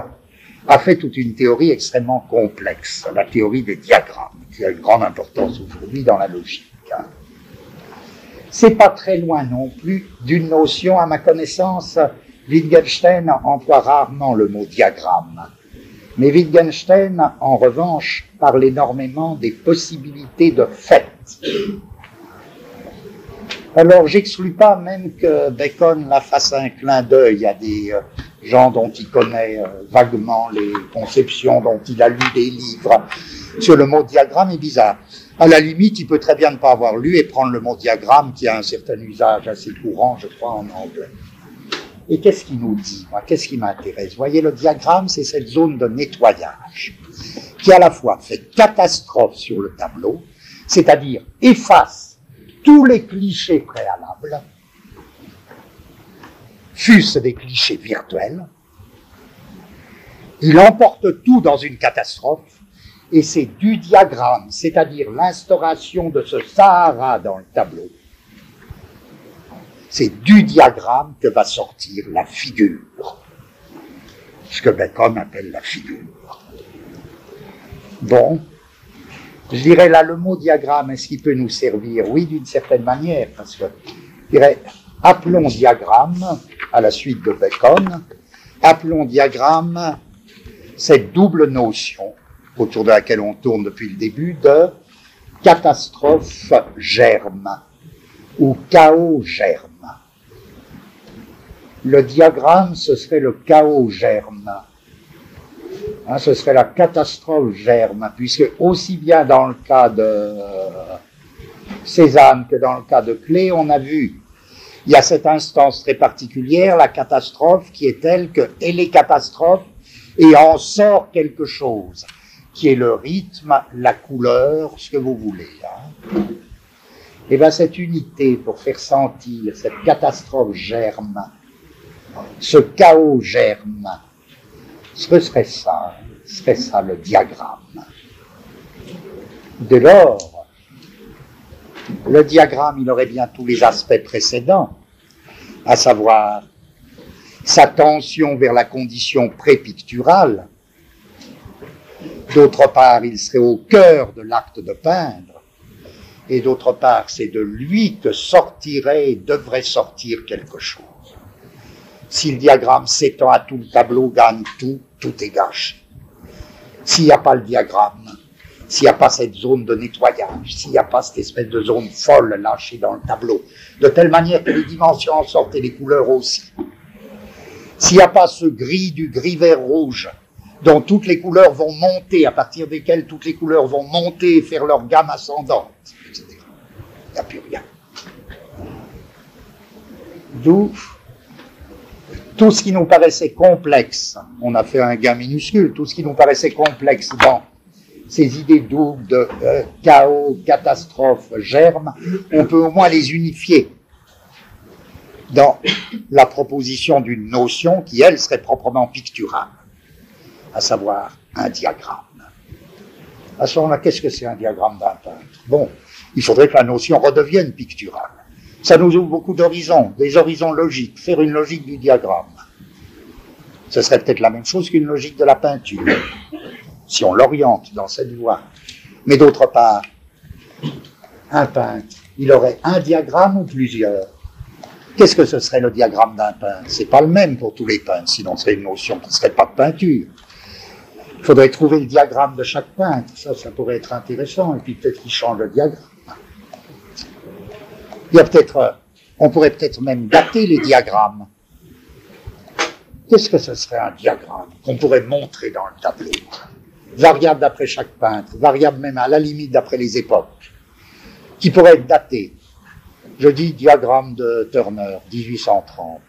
a fait toute une théorie extrêmement complexe, la théorie des diagrammes, qui a une grande importance aujourd'hui dans la logique. C'est pas très loin non plus d'une notion, à ma connaissance, Wittgenstein emploie rarement le mot diagramme. Mais Wittgenstein, en revanche, parle énormément des possibilités de fait. Alors, j'exclus pas même que Bacon la fasse un clin d'œil à des euh, gens dont il connaît euh, vaguement les conceptions, dont il a lu des livres. Sur le mot diagramme est bizarre. À la limite, il peut très bien ne pas avoir lu et prendre le mot diagramme qui a un certain usage assez courant, je crois, en anglais. Et qu'est-ce qu'il nous dit Qu'est-ce qui m'intéresse? Voyez, le diagramme, c'est cette zone de nettoyage qui à la fois fait catastrophe sur le tableau, c'est-à-dire efface tous les clichés préalables, fût-ce des clichés virtuels. Il emporte tout dans une catastrophe, et c'est du diagramme, c'est-à-dire l'instauration de ce Sahara dans le tableau. C'est du diagramme que va sortir la figure, ce que Bacon appelle la figure. Bon, je dirais là le mot diagramme, est-ce qu'il peut nous servir? Oui, d'une certaine manière, parce que je dirais, appelons diagramme, à la suite de Bacon, appelons diagramme cette double notion autour de laquelle on tourne depuis le début de catastrophe germe ou chaos germe. Le diagramme, ce serait le chaos germe. Hein, ce serait la catastrophe germe, puisque aussi bien dans le cas de Cézanne que dans le cas de Clé, on a vu, il y a cette instance très particulière, la catastrophe, qui est telle que elle est catastrophe et en sort quelque chose, qui est le rythme, la couleur, ce que vous voulez. Hein. Et eh bien cette unité pour faire sentir cette catastrophe germe, ce chaos germe, ce serait ça, serait ça le diagramme. Dès lors, le diagramme, il aurait bien tous les aspects précédents, à savoir sa tension vers la condition prépicturale. D'autre part, il serait au cœur de l'acte de peindre. Et d'autre part, c'est de lui que sortirait et devrait sortir quelque chose. Si le diagramme s'étend à tout le tableau, gagne tout, tout est gâché. S'il n'y a pas le diagramme, s'il n'y a pas cette zone de nettoyage, s'il n'y a pas cette espèce de zone folle lâchée dans le tableau, de telle manière que les dimensions en sortent et les couleurs aussi, s'il n'y a pas ce gris du gris vert rouge, dont toutes les couleurs vont monter, à partir desquelles toutes les couleurs vont monter et faire leur gamme ascendante, etc. Il n'y a plus rien. D'où tout ce qui nous paraissait complexe, on a fait un gain minuscule, tout ce qui nous paraissait complexe dans ces idées doubles de euh, chaos, catastrophe, germe, on peut au moins les unifier dans la proposition d'une notion qui, elle, serait proprement picturale, à savoir un diagramme. À ce moment-là, qu'est-ce que c'est un diagramme d'un peintre? Bon, il faudrait que la notion redevienne picturale. Ça nous ouvre beaucoup d'horizons, des horizons logiques, faire une logique du diagramme. Ce serait peut-être la même chose qu'une logique de la peinture, si on l'oriente dans cette voie. Mais d'autre part, un peintre, il aurait un diagramme ou plusieurs Qu'est-ce que ce serait le diagramme d'un peintre? C'est pas le même pour tous les peintres, sinon ce serait une notion qui ne serait pas de peinture. Il faudrait trouver le diagramme de chaque peintre, ça, ça pourrait être intéressant, et puis peut-être qu'il change le diagramme. Il y a peut-être, euh, on pourrait peut-être même dater les diagrammes. Qu'est-ce que ce serait un diagramme qu'on pourrait montrer dans le tableau? Variable d'après chaque peintre, variable même à la limite d'après les époques, qui pourrait être daté. Je dis diagramme de Turner, 1830.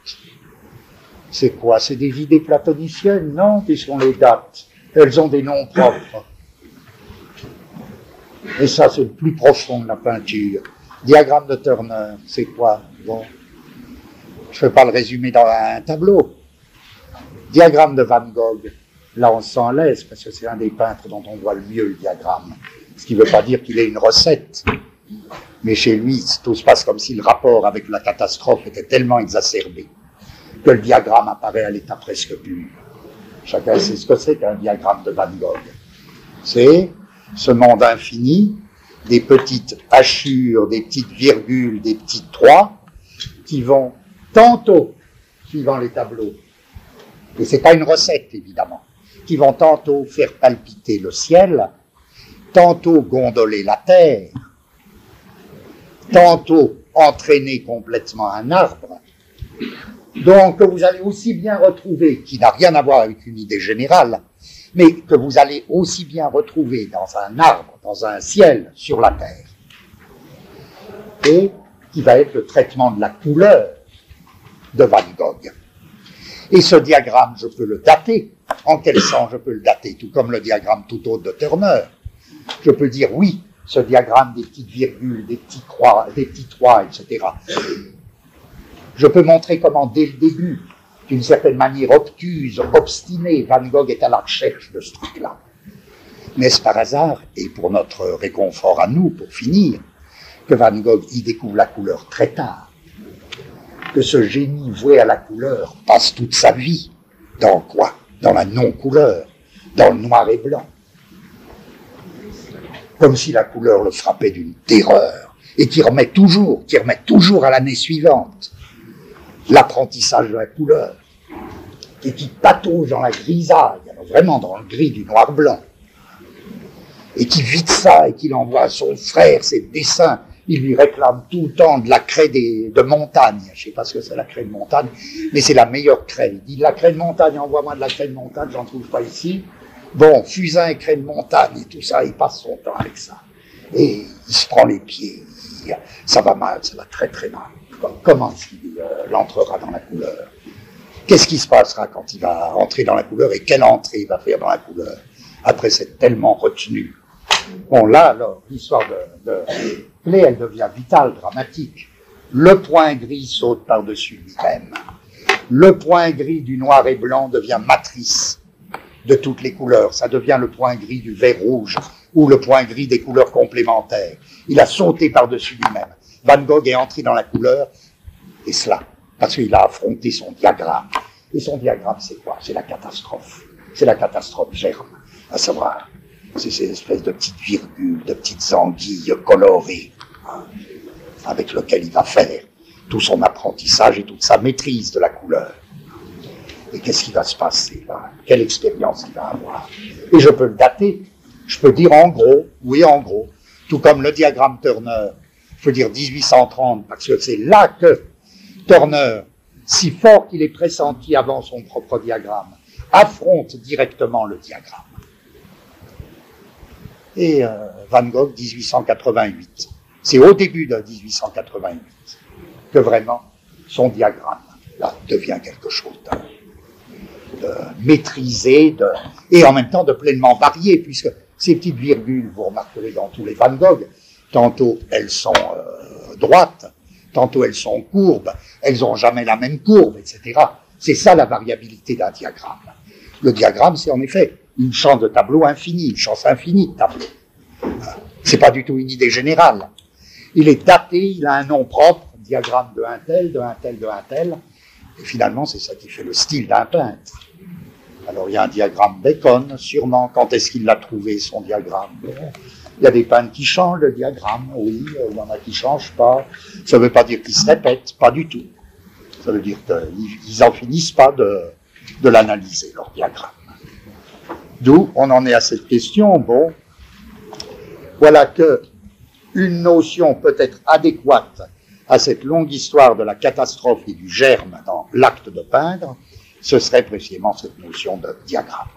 C'est quoi? C'est des idées platoniciennes Non, sont les dates. Elles ont des noms propres. Et ça, c'est le plus profond de la peinture. Diagramme de Turner, c'est quoi? Bon, je ne peux pas le résumer dans un tableau. Diagramme de Van Gogh, là on se sent à l'aise parce que c'est un des peintres dont on voit le mieux le diagramme. Ce qui ne veut pas dire qu'il ait une recette. Mais chez lui, tout se passe comme si le rapport avec la catastrophe était tellement exacerbé que le diagramme apparaît à l'état presque pur. Chacun sait ce que c'est qu'un diagramme de Van Gogh. C'est ce monde infini, des petites hachures, des petites virgules, des petites trois, qui vont tantôt, suivant les tableaux, et c'est pas une recette évidemment, qui vont tantôt faire palpiter le ciel, tantôt gondoler la terre, tantôt entraîner complètement un arbre. Donc vous allez aussi bien retrouver, qui n'a rien à voir avec une idée générale, mais que vous allez aussi bien retrouver dans un arbre, dans un ciel, sur la terre. Et qui va être le traitement de la couleur de Van Gogh. Et ce diagramme, je peux le dater. En quel sens je peux le dater Tout comme le diagramme tout autre de Turner? Je peux dire oui, ce diagramme des petites virgules, des petits croix, des petits trois, etc. Je peux montrer comment, dès le début, d'une certaine manière obtuse, obstinée, Van Gogh est à la recherche de ce truc-là. Mais est-ce par hasard, et pour notre réconfort à nous, pour finir, que Van Gogh y découvre la couleur très tard Que ce génie voué à la couleur passe toute sa vie dans quoi? Dans la non-couleur, dans le noir et blanc. Comme si la couleur le frappait d'une terreur et qui remet toujours, qui remet toujours à l'année suivante l'apprentissage de la couleur et qui patauge dans la grisaille, vraiment dans le gris du noir-blanc, et qui vide ça et qu'il envoie à son frère ses dessins. Il lui réclame tout le temps de la craie de montagne. Je sais pas ce que c'est la craie de montagne, mais c'est la meilleure craie. Il dit la craie de montagne, envoie-moi de la craie de montagne, j'en trouve pas ici. Bon, fusain et craie de montagne et tout ça, il passe son temps avec ça. Et il se prend les pieds. ça va mal, ça va très très mal. Comment est-ce euh, entrera dans la couleur Qu'est-ce qui se passera quand il va entrer dans la couleur et quelle entrée il va faire dans la couleur après s'être tellement retenu? Bon, là, alors, l'histoire de, de elle devient vitale, dramatique. Le point gris saute par-dessus lui-même. Le point gris du noir et blanc devient matrice de toutes les couleurs. Ça devient le point gris du vert rouge ou le point gris des couleurs complémentaires. Il a sauté par-dessus lui-même. Van Gogh est entré dans la couleur, et cela, parce qu'il a affronté son diagramme. Et son diagramme, c'est quoi? C'est la catastrophe. C'est la catastrophe germe, à savoir c'est ces espèces de petites virgules, de petites anguilles colorées, hein, avec lesquelles il va faire tout son apprentissage et toute sa maîtrise de la couleur. Et qu'est-ce qui va se passer là? Quelle expérience il va avoir? Et je peux le dater. Je peux dire en gros, oui en gros, tout comme le diagramme Turner, je peux dire 1830, parce que c'est là que Turner, si fort qu'il est pressenti avant son propre diagramme, affronte directement le diagramme et euh, Van Gogh 1888. C'est au début de 1888 que vraiment son diagramme devient quelque chose de, maîtrisé de, et en même temps de pleinement varié, puisque ces petites virgules, vous remarquerez dans tous les Van Gogh, tantôt elles sont euh, droites, tantôt elles sont courbes, elles n'ont jamais la même courbe, etc. C'est ça la variabilité d'un diagramme. Le diagramme, c'est en effet une chance de tableau infinie, une chance infinie de tableau. C'est pas du tout une idée générale. Il est daté, il a un nom propre, diagramme de un tel, de un tel, de un tel, et finalement c'est ça qui fait le style d'un peintre. Alors il y a un diagramme Bacon, sûrement, quand est-ce qu'il l'a trouvé son diagramme? Il y a des peintres qui changent le diagramme, oui, il y en a qui changent pas. Ça ne veut pas dire qu'ils se répètent, pas du tout. Ça veut dire qu'ils n'en finissent pas de, de l'analyser, leur diagramme. D'où on en est à cette question. Bon, voilà que une notion peut être adéquate à cette longue histoire de la catastrophe et du germe dans l'acte de peindre, ce serait précisément cette notion de diagramme.